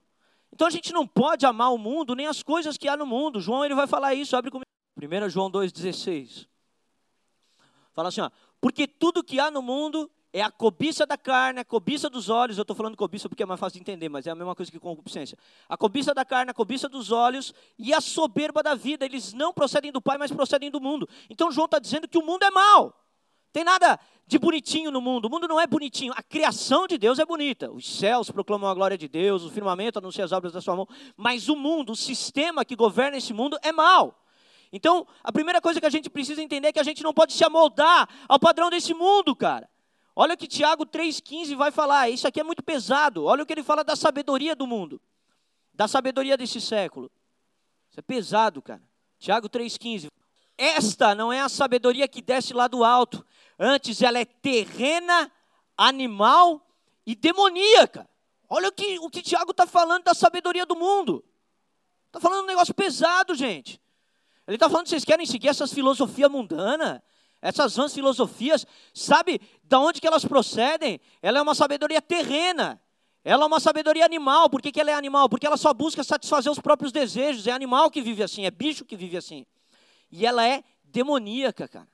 A: Então a gente não pode amar o mundo nem as coisas que há no mundo. João ele vai falar isso, abre comigo. 1 João 2,16. Fala assim, ó, porque tudo que há no mundo é a cobiça da carne, a cobiça dos olhos. Eu estou falando cobiça porque é mais fácil de entender, mas é a mesma coisa que concupiscência. A cobiça da carne, a cobiça dos olhos e a soberba da vida. Eles não procedem do Pai, mas procedem do mundo. Então João está dizendo que o mundo é mau. Tem nada de bonitinho no mundo. O mundo não é bonitinho. A criação de Deus é bonita. Os céus proclamam a glória de Deus, o firmamento anuncia as obras da sua mão. Mas o mundo, o sistema que governa esse mundo é mau. Então, a primeira coisa que a gente precisa entender é que a gente não pode se amoldar ao padrão desse mundo, cara. Olha o que Tiago 3,15 vai falar. Isso aqui é muito pesado. Olha o que ele fala da sabedoria do mundo, da sabedoria desse século. Isso é pesado, cara. Tiago 3,15. Esta não é a sabedoria que desce lá do alto, Antes ela é terrena, animal e demoníaca. Olha o que o que Tiago está falando da sabedoria do mundo. Está falando um negócio pesado, gente. Ele está falando que vocês querem seguir essas filosofias mundanas, essas vãs filosofias. Sabe de onde que elas procedem? Ela é uma sabedoria terrena. Ela é uma sabedoria animal. Por que, que ela é animal? Porque ela só busca satisfazer os próprios desejos. É animal que vive assim, é bicho que vive assim. E ela é demoníaca, cara.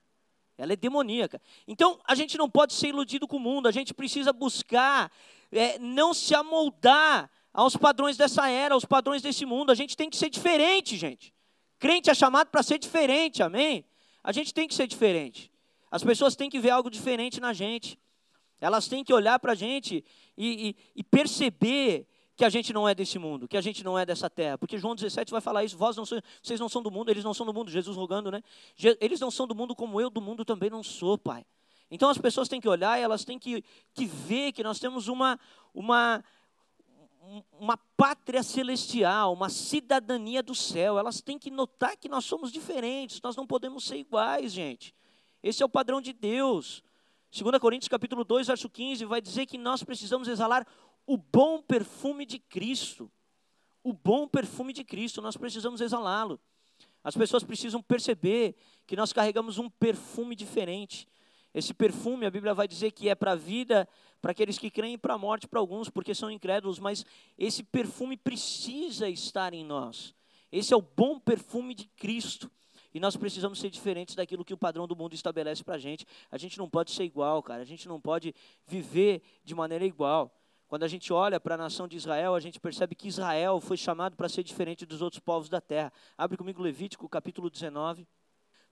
A: Ela é demoníaca. Então, a gente não pode ser iludido com o mundo, a gente precisa buscar é, não se amoldar aos padrões dessa era, aos padrões desse mundo. A gente tem que ser diferente, gente. Crente é chamado para ser diferente, amém? A gente tem que ser diferente. As pessoas têm que ver algo diferente na gente. Elas têm que olhar para a gente e, e, e perceber que a gente não é desse mundo, que a gente não é dessa terra. Porque João 17 vai falar isso, Vós não sois, vocês não são do mundo, eles não são do mundo, Jesus rogando, né? Eles não são do mundo como eu do mundo também não sou, Pai. Então as pessoas têm que olhar elas têm que, que ver que nós temos uma, uma, uma pátria celestial, uma cidadania do céu. Elas têm que notar que nós somos diferentes, nós não podemos ser iguais, gente. Esse é o padrão de Deus. 2 Coríntios capítulo 2, verso 15, vai dizer que nós precisamos exalar o bom perfume de Cristo. O bom perfume de Cristo, nós precisamos exalá-lo. As pessoas precisam perceber que nós carregamos um perfume diferente. Esse perfume, a Bíblia vai dizer que é para a vida, para aqueles que creem, para a morte para alguns, porque são incrédulos, mas esse perfume precisa estar em nós. Esse é o bom perfume de Cristo. E nós precisamos ser diferentes daquilo que o padrão do mundo estabelece para a gente. A gente não pode ser igual, cara. A gente não pode viver de maneira igual. Quando a gente olha para a nação de Israel, a gente percebe que Israel foi chamado para ser diferente dos outros povos da terra. Abre comigo Levítico, capítulo 19,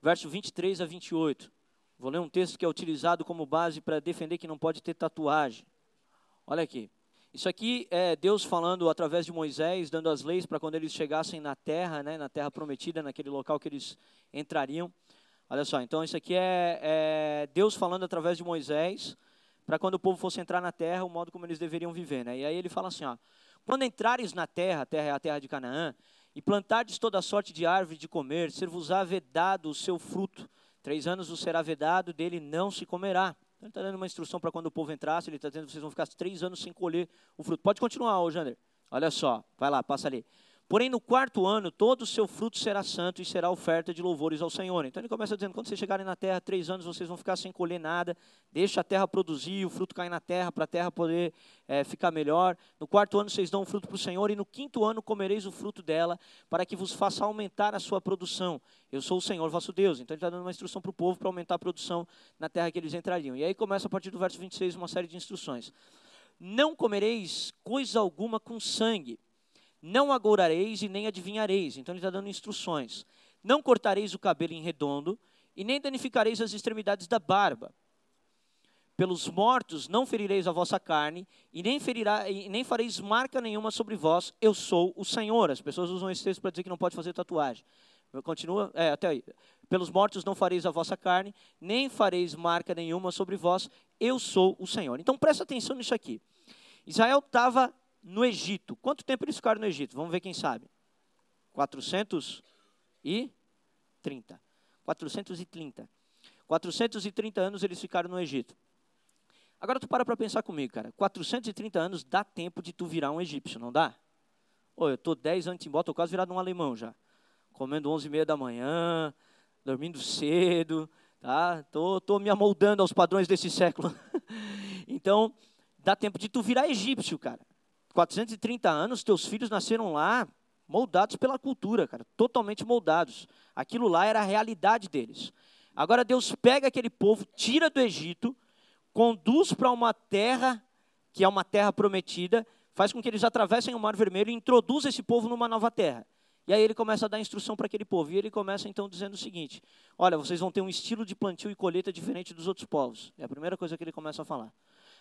A: verso 23 a 28. Vou ler um texto que é utilizado como base para defender que não pode ter tatuagem. Olha aqui. Isso aqui é Deus falando através de Moisés, dando as leis para quando eles chegassem na terra, né, na terra prometida, naquele local que eles entrariam. Olha só, então isso aqui é, é Deus falando através de Moisés para quando o povo fosse entrar na terra, o modo como eles deveriam viver. Né? E aí ele fala assim: ó, quando entrares na terra, a terra é a terra de Canaã, e plantardes toda sorte de árvore de comer, ser-vos-á vedado o seu fruto. Três anos vos será vedado, dele não se comerá. Então, ele está dando uma instrução para quando o povo entrasse, ele está dizendo que vocês vão ficar três anos sem colher o fruto. Pode continuar, ô Jander. Olha só, vai lá, passa ali. Porém, no quarto ano, todo o seu fruto será santo e será oferta de louvores ao Senhor. Então ele começa dizendo: quando vocês chegarem na terra, três anos vocês vão ficar sem colher nada, deixa a terra produzir, o fruto cair na terra, para a terra poder é, ficar melhor. No quarto ano vocês dão o fruto para o Senhor, e no quinto ano comereis o fruto dela, para que vos faça aumentar a sua produção. Eu sou o Senhor vosso Deus. Então ele está dando uma instrução para o povo para aumentar a produção na terra que eles entrariam. E aí começa a partir do verso 26 uma série de instruções. Não comereis coisa alguma com sangue não agourareis e nem adivinhareis. Então ele está dando instruções. Não cortareis o cabelo em redondo e nem danificareis as extremidades da barba. Pelos mortos não ferireis a vossa carne e nem, ferirá, e nem fareis marca nenhuma sobre vós. Eu sou o Senhor. As pessoas usam esse texto para dizer que não pode fazer tatuagem. Continua, é, até aí. Pelos mortos não fareis a vossa carne, nem fareis marca nenhuma sobre vós. Eu sou o Senhor. Então presta atenção nisso aqui. Israel estava no Egito. Quanto tempo eles ficaram no Egito? Vamos ver quem sabe. 430. 430. 430 anos eles ficaram no Egito. Agora tu para para pensar comigo, cara. 430 anos dá tempo de tu virar um egípcio, não dá? Ô, eu tô 10 anos embora, tô quase virado um alemão já. Comendo 11 e meia da manhã, dormindo cedo, tá? Tô, tô me amoldando aos padrões desse século. então, dá tempo de tu virar egípcio, cara. 430 anos, teus filhos nasceram lá moldados pela cultura, cara, totalmente moldados. Aquilo lá era a realidade deles. Agora Deus pega aquele povo, tira do Egito, conduz para uma terra que é uma terra prometida, faz com que eles atravessem o Mar Vermelho e introduz esse povo numa nova terra. E aí ele começa a dar instrução para aquele povo. E ele começa então dizendo o seguinte: Olha, vocês vão ter um estilo de plantio e colheita diferente dos outros povos. É a primeira coisa que ele começa a falar.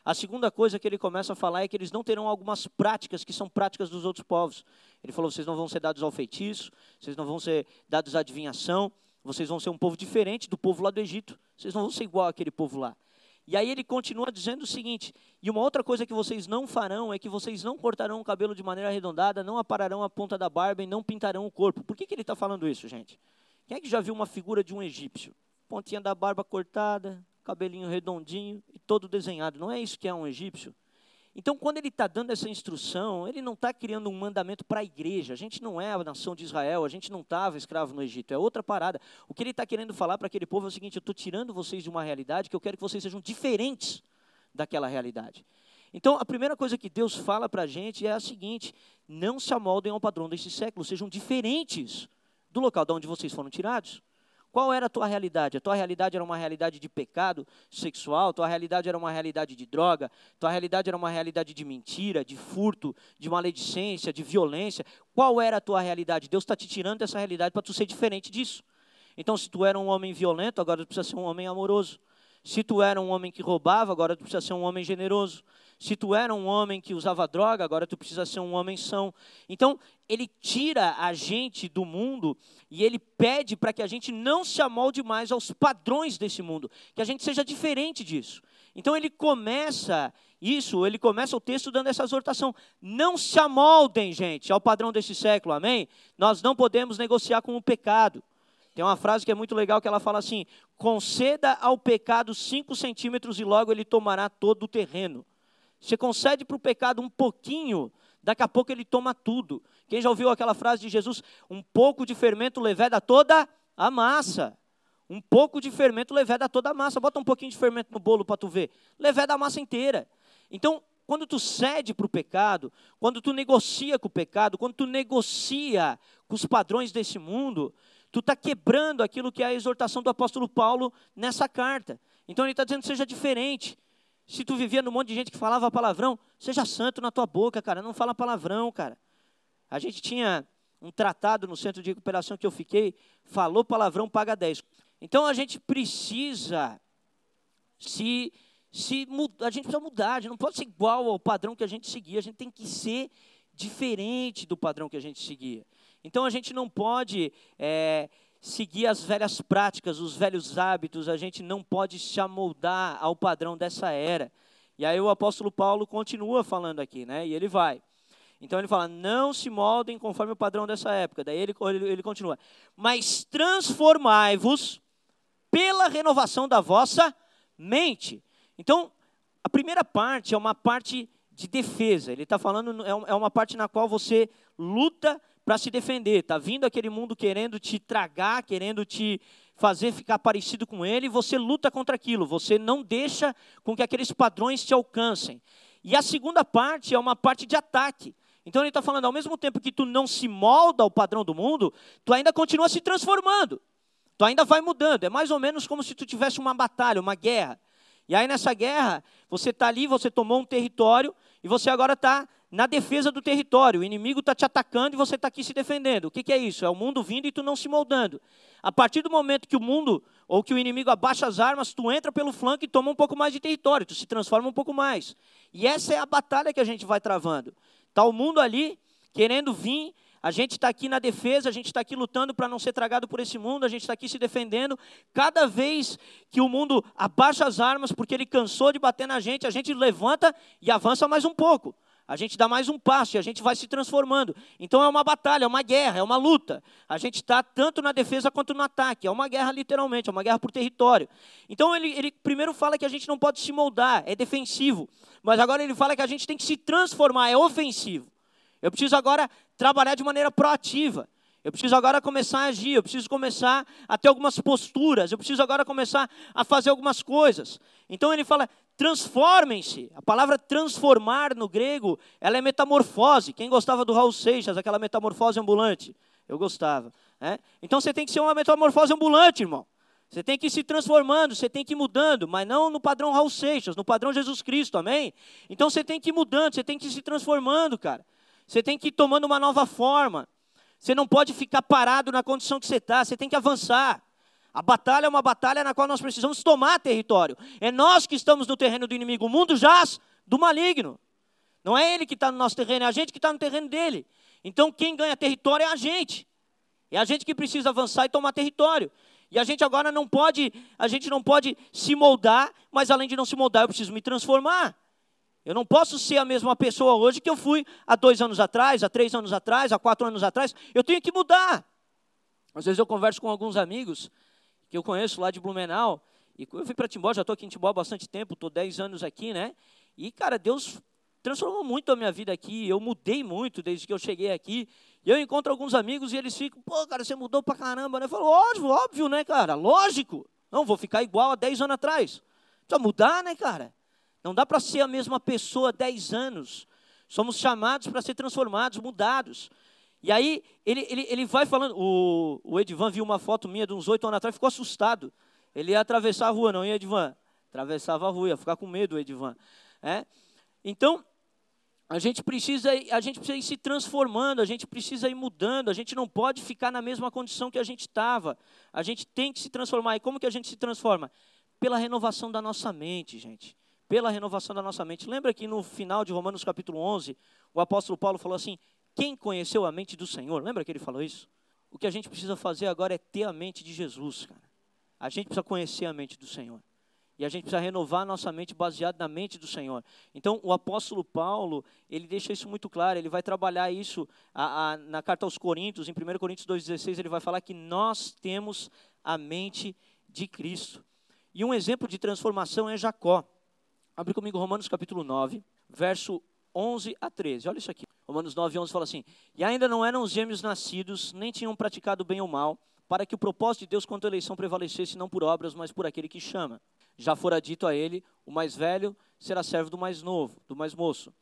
A: A segunda coisa que ele começa a falar é que eles não terão algumas práticas que são práticas dos outros povos. Ele falou: vocês não vão ser dados ao feitiço, vocês não vão ser dados à adivinhação, vocês vão ser um povo diferente do povo lá do Egito. Vocês não vão ser igual àquele povo lá. E aí ele continua dizendo o seguinte: e uma outra coisa que vocês não farão é que vocês não cortarão o cabelo de maneira arredondada, não apararão a ponta da barba e não pintarão o corpo. Por que, que ele está falando isso, gente? Quem é que já viu uma figura de um egípcio? Pontinha da barba cortada, cabelinho redondinho e todo desenhado. Não é isso que é um egípcio? Então, quando ele está dando essa instrução, ele não está criando um mandamento para a igreja. A gente não é a nação de Israel, a gente não estava escravo no Egito, é outra parada. O que ele está querendo falar para aquele povo é o seguinte: eu estou tirando vocês de uma realidade que eu quero que vocês sejam diferentes daquela realidade. Então, a primeira coisa que Deus fala para a gente é a seguinte: não se amoldem ao padrão desse século, sejam diferentes do local de onde vocês foram tirados. Qual era a tua realidade? A tua realidade era uma realidade de pecado sexual, tua realidade era uma realidade de droga, tua realidade era uma realidade de mentira, de furto, de maledicência, de violência. Qual era a tua realidade? Deus está te tirando dessa realidade para tu ser diferente disso. Então, se tu era um homem violento, agora tu precisa ser um homem amoroso. Se tu era um homem que roubava, agora tu precisa ser um homem generoso. Se tu era um homem que usava droga, agora tu precisa ser um homem são. Então, ele tira a gente do mundo e ele pede para que a gente não se amolde mais aos padrões desse mundo, que a gente seja diferente disso. Então ele começa isso, ele começa o texto dando essa exortação: não se amoldem, gente, ao padrão desse século, amém? Nós não podemos negociar com o pecado. Tem uma frase que é muito legal que ela fala assim: conceda ao pecado cinco centímetros e logo ele tomará todo o terreno. Você concede para o pecado um pouquinho, daqui a pouco ele toma tudo. Quem já ouviu aquela frase de Jesus? Um pouco de fermento leveda toda a massa. Um pouco de fermento leveda toda a massa. Bota um pouquinho de fermento no bolo para tu ver. Leveda a massa inteira. Então, quando tu cede para o pecado, quando tu negocia com o pecado, quando tu negocia com os padrões desse mundo, tu está quebrando aquilo que é a exortação do apóstolo Paulo nessa carta. Então ele está dizendo seja diferente. Se tu vivia num monte de gente que falava palavrão, seja santo na tua boca, cara, não fala palavrão, cara. A gente tinha um tratado no centro de recuperação que eu fiquei, falou palavrão, paga 10. Então a gente precisa se se a gente precisa mudar, a gente não pode ser igual ao padrão que a gente seguia, a gente tem que ser diferente do padrão que a gente seguia. Então a gente não pode é, seguir as velhas práticas, os velhos hábitos, a gente não pode se amoldar ao padrão dessa era. E aí o apóstolo Paulo continua falando aqui, né? E ele vai. Então ele fala: não se moldem conforme o padrão dessa época. Daí ele, ele, ele continua: mas transformai-vos pela renovação da vossa mente. Então, a primeira parte é uma parte de defesa. Ele está falando, é, é uma parte na qual você luta para se defender. Está vindo aquele mundo querendo te tragar, querendo te fazer ficar parecido com ele, e você luta contra aquilo. Você não deixa com que aqueles padrões te alcancem. E a segunda parte é uma parte de ataque. Então ele está falando, ao mesmo tempo que tu não se molda ao padrão do mundo, tu ainda continua se transformando. Tu ainda vai mudando. É mais ou menos como se tu tivesse uma batalha, uma guerra. E aí nessa guerra, você está ali, você tomou um território, e você agora está na defesa do território. O inimigo está te atacando e você está aqui se defendendo. O que, que, é isso? É o mundo vindo e tu não se moldando. A partir do momento que o mundo ou que o inimigo abaixa as armas, tu entra pelo flanco e toma um pouco mais de território, tu se transforma um pouco mais. E essa é a batalha que a gente vai travando. Está o mundo ali querendo vir. A gente está aqui na defesa, a gente está aqui lutando para não ser tragado por esse mundo, a gente está aqui se defendendo. Cada vez que o mundo abaixa as armas porque ele cansou de bater na gente, a gente levanta e avança mais um pouco a gente dá mais um passo e a gente vai se transformando. Então é uma batalha, é uma guerra, é uma luta. A gente está tanto na defesa quanto no ataque. É uma guerra literalmente, é uma guerra por território. Então ele, ele primeiro fala que a gente não pode se moldar, é defensivo. Mas agora ele fala que a gente tem que se transformar, é ofensivo. Eu preciso agora trabalhar de maneira proativa. Eu preciso agora começar a agir, eu preciso começar a ter algumas posturas, eu preciso agora começar a fazer algumas coisas. Então ele fala: transformem-se. A palavra transformar no grego, ela é metamorfose. Quem gostava do Raul Seixas, aquela metamorfose ambulante? Eu gostava. Né? Então você tem que ser uma metamorfose ambulante, irmão. Você tem que ir se transformando, você tem que ir mudando, mas não no padrão Raul Seixas, no padrão Jesus Cristo, amém? Então você tem que ir mudando, você tem que ir se transformando, cara. Você tem que ir tomando uma nova forma. Você não pode ficar parado na condição que você está, você tem que avançar. A batalha é uma batalha na qual nós precisamos tomar território. É nós que estamos no terreno do inimigo. O mundo jaz do maligno. Não é ele que está no nosso terreno, é a gente que está no terreno dele. Então quem ganha território é a gente. É a gente que precisa avançar e tomar território. E a gente agora não pode, a gente não pode se moldar, mas além de não se moldar, eu preciso me transformar. Eu não posso ser a mesma pessoa hoje que eu fui há dois anos atrás, há três anos atrás, há quatro anos atrás. Eu tenho que mudar. Às vezes eu converso com alguns amigos que eu conheço lá de Blumenau. E eu fui para Timbó, já estou aqui em Timbó há bastante tempo, estou 10 anos aqui, né? E, cara, Deus transformou muito a minha vida aqui. Eu mudei muito desde que eu cheguei aqui. E eu encontro alguns amigos e eles ficam, pô, cara, você mudou pra caramba, né? Eu falo, óbvio, óbvio, né, cara? Lógico. Não, vou ficar igual há 10 anos atrás. Precisa mudar, né, cara? Não dá para ser a mesma pessoa há 10 anos. Somos chamados para ser transformados, mudados. E aí ele, ele, ele vai falando. O, o Edivan viu uma foto minha de uns oito anos atrás, ficou assustado. Ele ia atravessar a rua, não ia, Edivan? Atravessava a rua, ia ficar com medo, Edivan. É? Então, a gente precisa a gente precisa ir se transformando, a gente precisa ir mudando, a gente não pode ficar na mesma condição que a gente estava. A gente tem que se transformar. E como que a gente se transforma? Pela renovação da nossa mente, gente. Pela renovação da nossa mente. Lembra que no final de Romanos capítulo 11, o apóstolo Paulo falou assim: quem conheceu a mente do Senhor? Lembra que ele falou isso? O que a gente precisa fazer agora é ter a mente de Jesus, cara. A gente precisa conhecer a mente do Senhor. E a gente precisa renovar a nossa mente baseada na mente do Senhor. Então, o apóstolo Paulo, ele deixa isso muito claro, ele vai trabalhar isso a, a, na carta aos Coríntios, em 1 Coríntios 2,16, ele vai falar que nós temos a mente de Cristo. E um exemplo de transformação é Jacó. Abre comigo Romanos capítulo 9, verso 11 a 13. Olha isso aqui. Romanos 9, 11 fala assim: E ainda não eram os gêmeos nascidos, nem tinham praticado bem ou mal, para que o propósito de Deus quanto à eleição prevalecesse não por obras, mas por aquele que chama. Já fora dito a ele: o mais velho será servo do mais novo, do mais moço.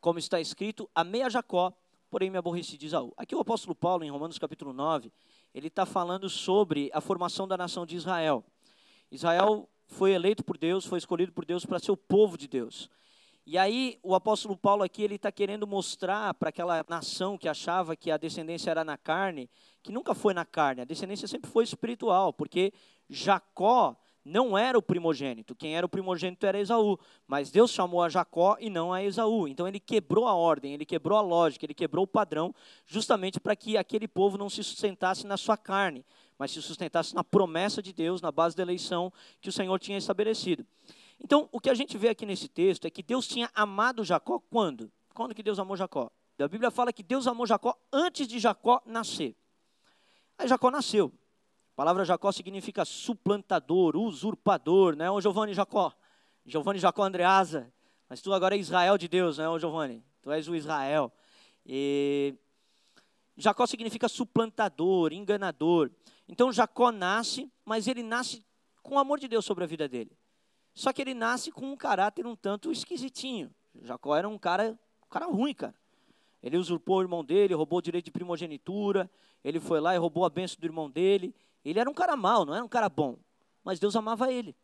A: Como está escrito: Amei a Jacó, porém me aborreci de Isaú. Aqui o apóstolo Paulo, em Romanos capítulo 9, ele está falando sobre a formação da nação de Israel. Israel foi eleito por Deus, foi escolhido por Deus para ser o povo de Deus. E aí o apóstolo Paulo aqui ele está querendo mostrar para aquela nação que achava que a descendência era na carne, que nunca foi na carne, a descendência sempre foi espiritual, porque Jacó não era o primogênito, quem era o primogênito era Esaú, mas Deus chamou a Jacó e não a Esaú. Então ele quebrou a ordem, ele quebrou a lógica, ele quebrou o padrão, justamente para que aquele povo não se sustentasse na sua carne, mas se sustentasse na promessa de Deus, na base da eleição que o Senhor tinha estabelecido. Então, o que a gente vê aqui nesse texto é que Deus tinha amado Jacó quando? Quando que Deus amou Jacó? A Bíblia fala que Deus amou Jacó antes de Jacó nascer. Aí Jacó nasceu. A palavra Jacó significa suplantador, usurpador, né? Ô Giovanni Jacó, Giovanni Jacó Andreasa, mas tu agora é Israel de Deus, né, ô Giovanni? Tu és o Israel. E Jacó significa suplantador, enganador. Então Jacó nasce, mas ele nasce com o amor de Deus sobre a vida dele. Só que ele nasce com um caráter um tanto esquisitinho. Jacó era um cara, um cara ruim, cara. Ele usurpou o irmão dele, roubou o direito de primogenitura, ele foi lá e roubou a bênção do irmão dele. Ele era um cara mau, não era um cara bom, mas Deus amava ele.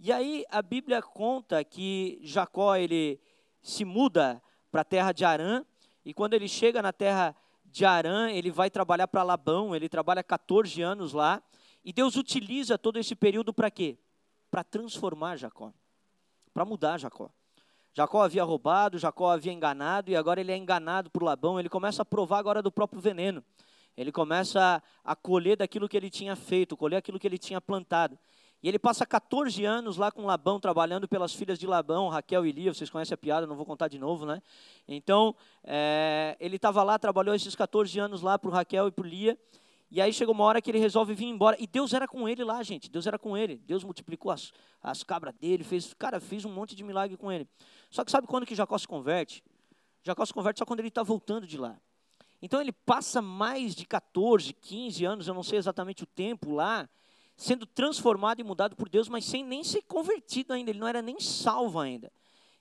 A: E aí a Bíblia conta que Jacó ele se muda para a terra de Arã, e quando ele chega na terra de Arã, ele vai trabalhar para Labão, ele trabalha 14 anos lá, e Deus utiliza todo esse período para quê? Para transformar Jacó, para mudar Jacó. Jacó havia roubado, Jacó havia enganado, e agora ele é enganado por Labão, ele começa a provar agora do próprio veneno. Ele começa a, colher daquilo que ele tinha feito, colher aquilo que ele tinha plantado. E ele passa 14 anos lá com Labão, trabalhando pelas filhas de Labão, Raquel e Lia, vocês conhecem a piada, não vou contar de novo, né? Então, é, ele estava lá, trabalhou esses 14 anos lá para Raquel e para Lia, e aí chegou uma hora que ele resolve vir embora. E Deus era com ele lá, gente. Deus era com ele. Deus multiplicou as, as cabras dele, fez, cara, fez um monte de milagre com ele. Só que sabe quando que Jacó se converte? Jacó se converte só quando ele está voltando de lá. Então ele passa mais de 14, 15 anos, eu não sei exatamente o tempo lá, sendo transformado e mudado por Deus, mas sem nem ser convertido ainda. Ele não era nem salvo ainda.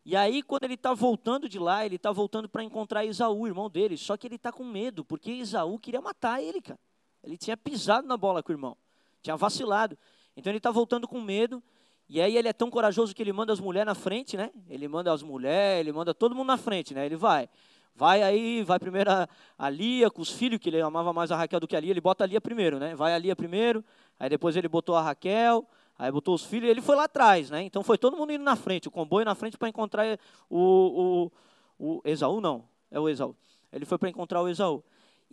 A: E aí, quando ele está voltando de lá, ele está voltando para encontrar Esaú, irmão dele. Só que ele está com medo, porque Esaú queria matar ele, cara. Ele tinha pisado na bola com o irmão, tinha vacilado. Então ele está voltando com medo. E aí ele é tão corajoso que ele manda as mulheres na frente, né? Ele manda as mulheres, ele manda todo mundo na frente, né? Ele vai. Vai aí, vai primeiro a, a Lia com os filhos, que ele amava mais a Raquel do que a Lia, ele bota a Lia primeiro, né? Vai a Lia primeiro, aí depois ele botou a Raquel, aí botou os filhos, ele foi lá atrás, né? Então foi todo mundo indo na frente, o comboio na frente para encontrar o, o, o Esaú, não, é o Esaú. Ele foi para encontrar o Esaú.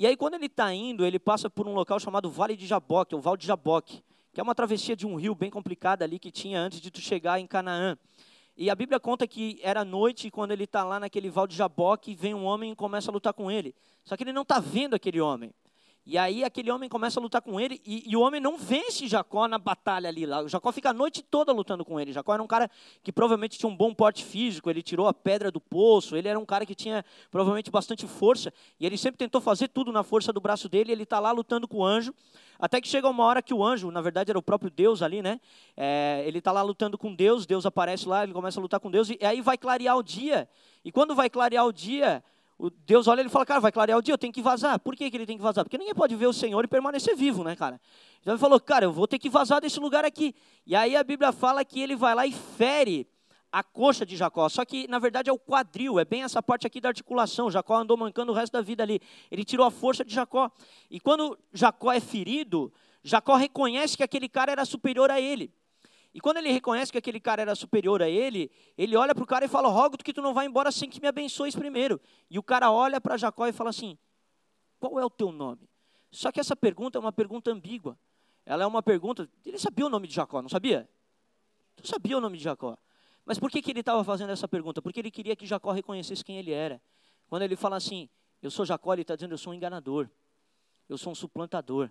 A: E aí, quando ele está indo, ele passa por um local chamado Vale de Jaboque, ou Val de Jaboque, que é uma travessia de um rio bem complicada ali que tinha antes de tu chegar em Canaã. E a Bíblia conta que era noite e quando ele está lá naquele Val de Jaboque, vem um homem e começa a lutar com ele. Só que ele não está vendo aquele homem. E aí aquele homem começa a lutar com ele e, e, o homem não vence Jacó na batalha ali. Jacó fica a noite toda lutando com ele. Jacó era um cara que provavelmente tinha um bom porte físico, ele tirou a pedra do poço, ele era um cara que tinha provavelmente bastante força e ele sempre tentou fazer tudo na força do braço dele. Ele está lá lutando com o anjo, até que chega uma hora que o anjo, na verdade era o próprio Deus ali, né? É, ele está lá lutando com Deus, Deus aparece lá, ele começa a lutar com Deus e aí vai clarear o dia. E quando vai clarear o dia, o Deus olha e fala, cara, vai clarear o dia, eu tenho que vazar. Por que, que ele tem que vazar? Porque ninguém pode ver o Senhor e permanecer vivo, né, cara? Então ele falou, cara, eu vou ter que vazar desse lugar aqui. E aí a Bíblia fala que ele vai lá e fere a coxa de Jacó. Só que, na verdade, é o quadril, é bem essa parte aqui da articulação. Jacó andou mancando o resto da vida ali. Ele tirou a força de Jacó. E quando Jacó é ferido, Jacó reconhece que aquele cara era superior a ele. E quando ele reconhece que aquele cara era superior a ele, ele olha para o cara e fala: Rogo que tu não vá embora sem que me abençoes primeiro. E o cara olha para Jacó e fala assim: Qual é o teu nome? Só que essa pergunta é uma pergunta ambígua. Ela é uma pergunta. Ele sabia o nome de Jacó, não sabia? Não sabia o nome de Jacó. Mas por que, que ele estava fazendo essa pergunta? Porque ele queria que Jacó reconhecesse quem ele era. Quando ele fala assim: Eu sou Jacó, ele está dizendo: Eu sou um enganador. Eu sou um suplantador.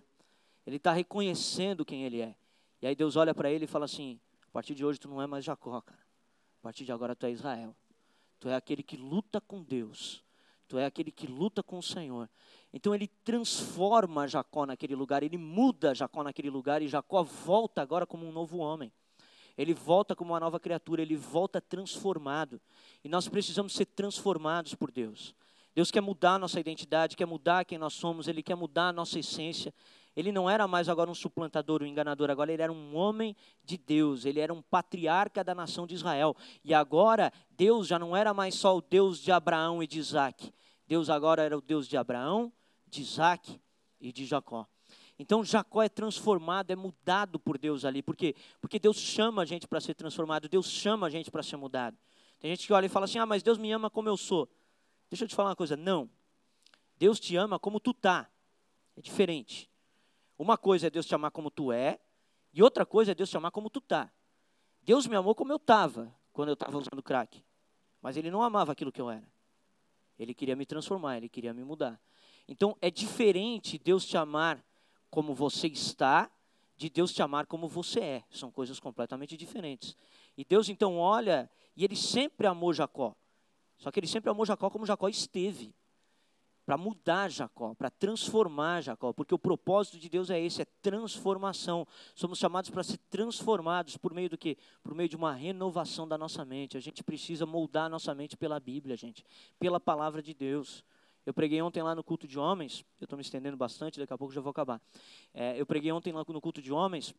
A: Ele está reconhecendo quem ele é. E aí Deus olha para ele e fala assim: a partir de hoje tu não é mais Jacó, cara. A partir de agora tu é Israel. Tu é aquele que luta com Deus. Tu é aquele que luta com o Senhor. Então ele transforma Jacó naquele lugar, ele muda Jacó naquele lugar e Jacó volta agora como um novo homem. Ele volta como uma nova criatura, ele volta transformado. E nós precisamos ser transformados por Deus. Deus quer mudar nossa identidade, quer mudar quem nós somos, Ele quer mudar a nossa essência. Ele não era mais agora um suplantador, um enganador, agora ele era um homem de Deus, ele era um patriarca da nação de Israel. E agora, Deus já não era mais só o Deus de Abraão e de Isaac. Deus agora era o Deus de Abraão, de Isaac e de Jacó. Então Jacó é transformado, é mudado por Deus ali. Por quê? Porque Deus chama a gente para ser transformado, Deus chama a gente para ser mudado. Tem gente que olha e fala assim: ah, mas Deus me ama como eu sou. Deixa eu te falar uma coisa: não. Deus te ama como tu tá. É diferente. Uma coisa é Deus te amar como tu é, e outra coisa é Deus te amar como tu tá. Deus me amou como eu estava, quando eu estava usando crack. Mas Ele não amava aquilo que eu era. Ele queria me transformar, Ele queria me mudar. Então, é diferente Deus te amar como você está, de Deus te amar como você é. São coisas completamente diferentes. E Deus, então, olha, e Ele sempre amou Jacó. Só que Ele sempre amou Jacó como Jacó esteve para mudar Jacó, para transformar Jacó, porque o propósito de Deus é esse, é transformação. Somos chamados para ser transformados por meio do que? Por meio de uma renovação da nossa mente. A gente precisa moldar a nossa mente pela Bíblia, gente, pela palavra de Deus. Eu preguei ontem lá no culto de homens, eu estou me estendendo bastante, daqui a pouco já vou acabar. É, eu preguei ontem lá no culto de homens,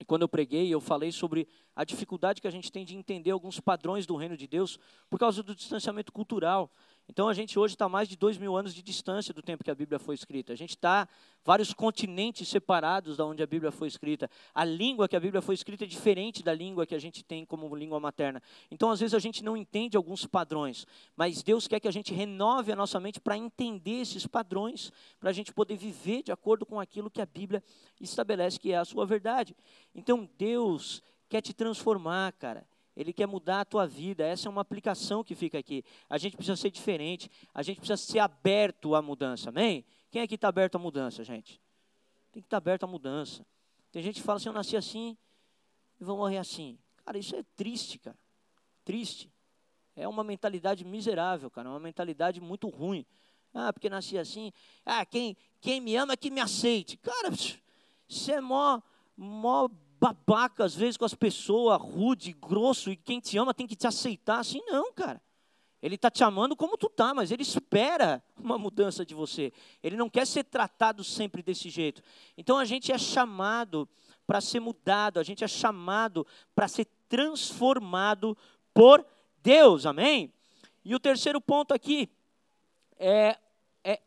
A: e quando eu preguei, eu falei sobre a dificuldade que a gente tem de entender alguns padrões do reino de Deus por causa do distanciamento cultural. Então a gente hoje está mais de dois mil anos de distância do tempo que a Bíblia foi escrita. A gente está vários continentes separados da onde a Bíblia foi escrita. A língua que a Bíblia foi escrita é diferente da língua que a gente tem como língua materna. Então às vezes a gente não entende alguns padrões, mas Deus quer que a gente renove a nossa mente para entender esses padrões, para a gente poder viver de acordo com aquilo que a Bíblia estabelece que é a sua verdade. Então Deus quer te transformar, cara. Ele quer mudar a tua vida. Essa é uma aplicação que fica aqui. A gente precisa ser diferente. A gente precisa ser aberto à mudança. Amém? Quem aqui está aberto à mudança, gente? Tem que estar tá aberto à mudança. Tem gente que fala assim: eu nasci assim e vou morrer assim. Cara, isso é triste, cara. Triste. É uma mentalidade miserável, cara. É uma mentalidade muito ruim. Ah, porque nasci assim. Ah, quem, quem me ama que me aceite. Cara, você é mó, mó babaca às vezes com as pessoas, rude, grosso, e quem te ama tem que te aceitar assim, não, cara. Ele está te amando como tu tá, mas ele espera uma mudança de você. Ele não quer ser tratado sempre desse jeito. Então a gente é chamado para ser mudado, a gente é chamado para ser transformado por Deus, amém? E o terceiro ponto aqui é, é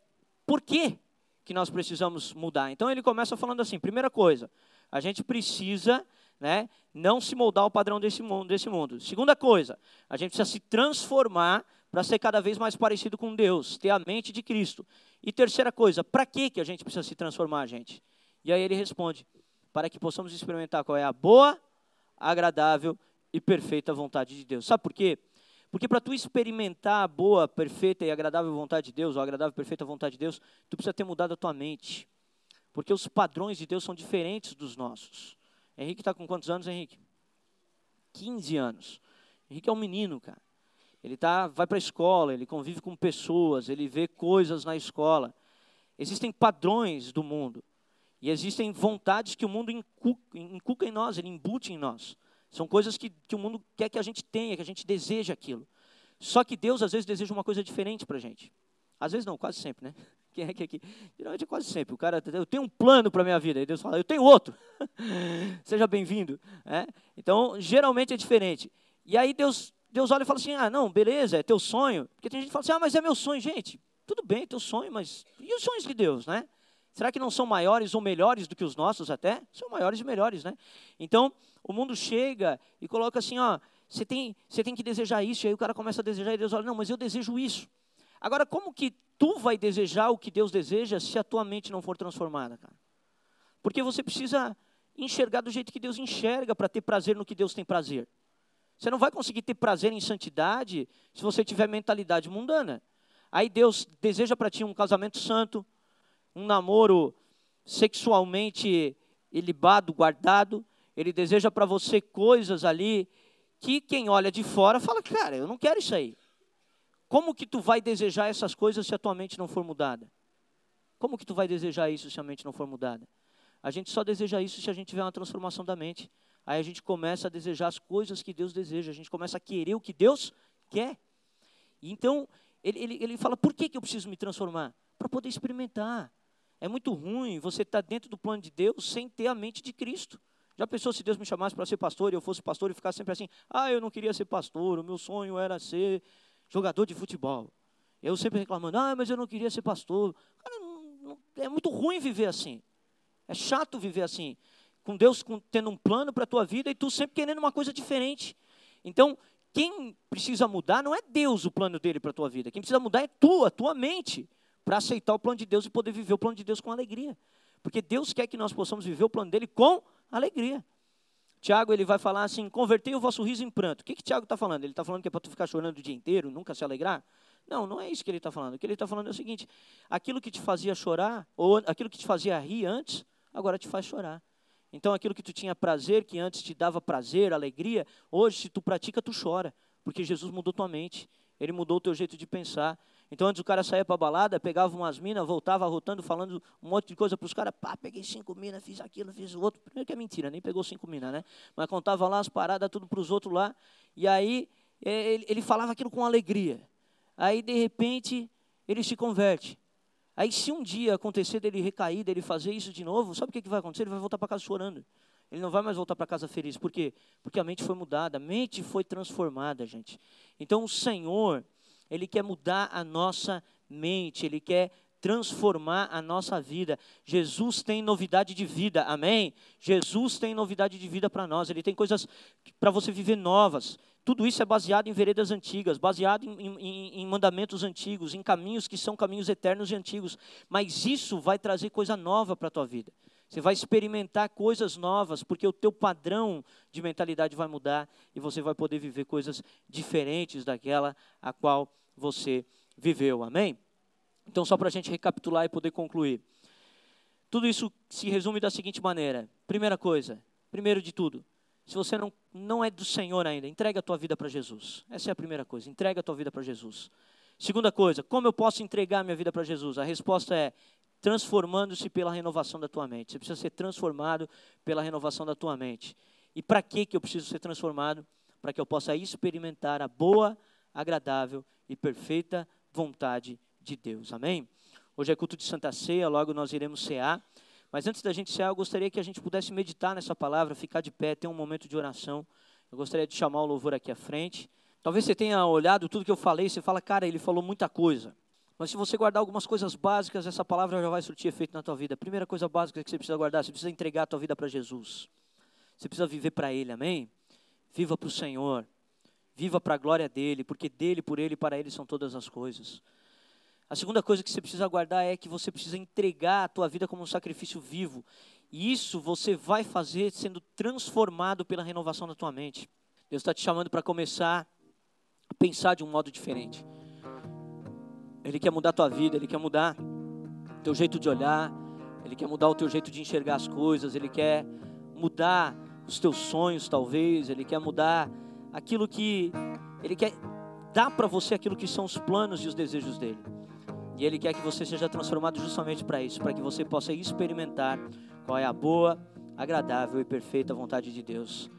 A: por que, que nós precisamos mudar. Então ele começa falando assim: primeira coisa, a gente precisa né, não se moldar ao padrão desse mundo, desse mundo. Segunda coisa, a gente precisa se transformar para ser cada vez mais parecido com Deus, ter a mente de Cristo. E terceira coisa, para que, que a gente precisa se transformar, gente? E aí ele responde, para que possamos experimentar qual é a boa, agradável e perfeita vontade de Deus. Sabe por quê? Porque para tu experimentar a boa, perfeita e agradável vontade de Deus, ou agradável e perfeita vontade de Deus, tu precisa ter mudado a tua mente. Porque os padrões de Deus são diferentes dos nossos. Henrique está com quantos anos, Henrique? 15 anos. Henrique é um menino, cara. Ele tá, vai para a escola, ele convive com pessoas, ele vê coisas na escola. Existem padrões do mundo. E existem vontades que o mundo inculca, em nós, ele embute em nós. São coisas que, que o mundo quer que a gente tenha, que a gente deseja aquilo. Só que Deus, às vezes, deseja uma coisa diferente para a gente. Às vezes não, quase sempre, né? Quem é que aqui? Geralmente é quase sempre. O cara, eu tenho um plano para a minha vida. E Deus fala, eu tenho outro. Seja bem-vindo. É? Então, geralmente é diferente. E aí Deus, Deus olha e fala assim, ah, não, beleza, é teu sonho. Porque tem gente que fala assim, ah, mas é meu sonho. Gente, tudo bem, é teu sonho, mas e os sonhos de Deus, né? Será que não são maiores ou melhores do que os nossos até? São maiores e melhores, né? Então, o mundo chega e coloca assim, ó, você tem, você tem que desejar isso. E aí o cara começa a desejar e Deus olha, não, mas eu desejo isso. Agora, como que tu vai desejar o que Deus deseja se a tua mente não for transformada, cara? Porque você precisa enxergar do jeito que Deus enxerga para ter prazer no que Deus tem prazer. Você não vai conseguir ter prazer em santidade se você tiver mentalidade mundana. Aí Deus deseja para ti um casamento santo, um namoro sexualmente ilibado, guardado. Ele deseja para você coisas ali que quem olha de fora fala, cara, eu não quero isso aí. Como que tu vai desejar essas coisas se a tua mente não for mudada? Como que tu vai desejar isso se a mente não for mudada? A gente só deseja isso se a gente tiver uma transformação da mente. Aí a gente começa a desejar as coisas que Deus deseja, a gente começa a querer o que Deus quer. Então, ele, ele, ele fala, por que, que eu preciso me transformar? Para poder experimentar. É muito ruim você estar tá dentro do plano de Deus sem ter a mente de Cristo. Já pensou se Deus me chamasse para ser pastor e eu fosse pastor e ficasse sempre assim, ah, eu não queria ser pastor, o meu sonho era ser jogador de futebol. Eu sempre reclamando, ah, mas eu não queria ser pastor. Cara, não, não, é muito ruim viver assim. É chato viver assim. Com Deus com, tendo um plano para a tua vida e tu sempre querendo uma coisa diferente. Então, quem precisa mudar não é Deus o plano dele para a tua vida. Quem precisa mudar é tu, a tua mente, para aceitar o plano de Deus e poder viver o plano de Deus com alegria. Porque Deus quer que nós possamos viver o plano dele com alegria. Tiago ele vai falar assim: convertei o vosso riso em pranto. O que, que Tiago está falando? Ele está falando que é para tu ficar chorando o dia inteiro, nunca se alegrar? Não, não é isso que ele está falando. O que ele está falando é o seguinte: aquilo que te fazia chorar, ou aquilo que te fazia rir antes, agora te faz chorar. Então aquilo que tu tinha prazer, que antes te dava prazer, alegria, hoje se tu pratica, tu chora, porque Jesus mudou tua mente, ele mudou o teu jeito de pensar. Então antes o cara saía para balada, pegava umas minas, voltava rotando, falando um monte de coisa para os caras, pá, peguei cinco minas, fiz aquilo, fiz o outro. Primeiro que é mentira, nem pegou cinco minas, né? Mas contava lá as paradas, tudo para os outros lá. E aí é, ele, ele falava aquilo com alegria. Aí de repente ele se converte. Aí se um dia acontecer dele recair, dele fazer isso de novo, sabe o que, que vai acontecer? Ele vai voltar para casa chorando. Ele não vai mais voltar para casa feliz. Por quê? Porque a mente foi mudada, a mente foi transformada, gente. Então o Senhor, ele quer mudar a nossa mente, Ele quer transformar a nossa vida. Jesus tem novidade de vida, amém? Jesus tem novidade de vida para nós, Ele tem coisas para você viver novas. Tudo isso é baseado em veredas antigas, baseado em, em, em, mandamentos antigos, em caminhos que são caminhos eternos e antigos. Mas isso vai trazer coisa nova para a tua vida. Você vai experimentar coisas novas, porque o teu padrão de mentalidade vai mudar e você vai poder viver coisas diferentes daquela a qual você viveu. Amém? Então, só para a gente recapitular e poder concluir. Tudo isso se resume da seguinte maneira: primeira coisa, primeiro de tudo, se você não, não é do Senhor ainda, entrega a tua vida para Jesus. Essa é a primeira coisa, entrega a tua vida para Jesus. Segunda coisa, como eu posso entregar minha vida para Jesus? A resposta é transformando-se pela renovação da tua mente. Você precisa ser transformado pela renovação da tua mente. E para que eu preciso ser transformado? Para que eu possa experimentar a boa, agradável e perfeita vontade de Deus. Amém? Hoje é culto de Santa Ceia, logo nós iremos cear. Mas antes da gente cear, eu gostaria que a gente pudesse meditar nessa palavra, ficar de pé, ter um momento de oração. Eu gostaria de chamar o louvor aqui à frente. Talvez você tenha olhado tudo que eu falei, você fala, cara, ele falou muita coisa. Mas se você guardar algumas coisas básicas, essa palavra já vai surtir efeito na tua vida. A primeira coisa básica que você precisa guardar, você precisa entregar a tua vida para Jesus. Você precisa viver para Ele, amém? Viva para o Senhor. Viva para a glória dele, porque dele, por ele para ele são todas as coisas. A segunda coisa que você precisa guardar é que você precisa entregar a tua vida como um sacrifício vivo. E isso você vai fazer sendo transformado pela renovação da tua mente. Deus está te chamando para começar a pensar de um modo diferente. Ele quer mudar a tua vida, Ele quer mudar teu jeito de olhar, Ele quer mudar o teu jeito de enxergar as coisas, Ele quer mudar os teus sonhos, talvez, Ele quer mudar aquilo que Ele quer dar para você aquilo que são os planos e os desejos dele. E Ele quer que você seja transformado justamente para isso, para que você possa experimentar qual é a boa, agradável e perfeita vontade de Deus.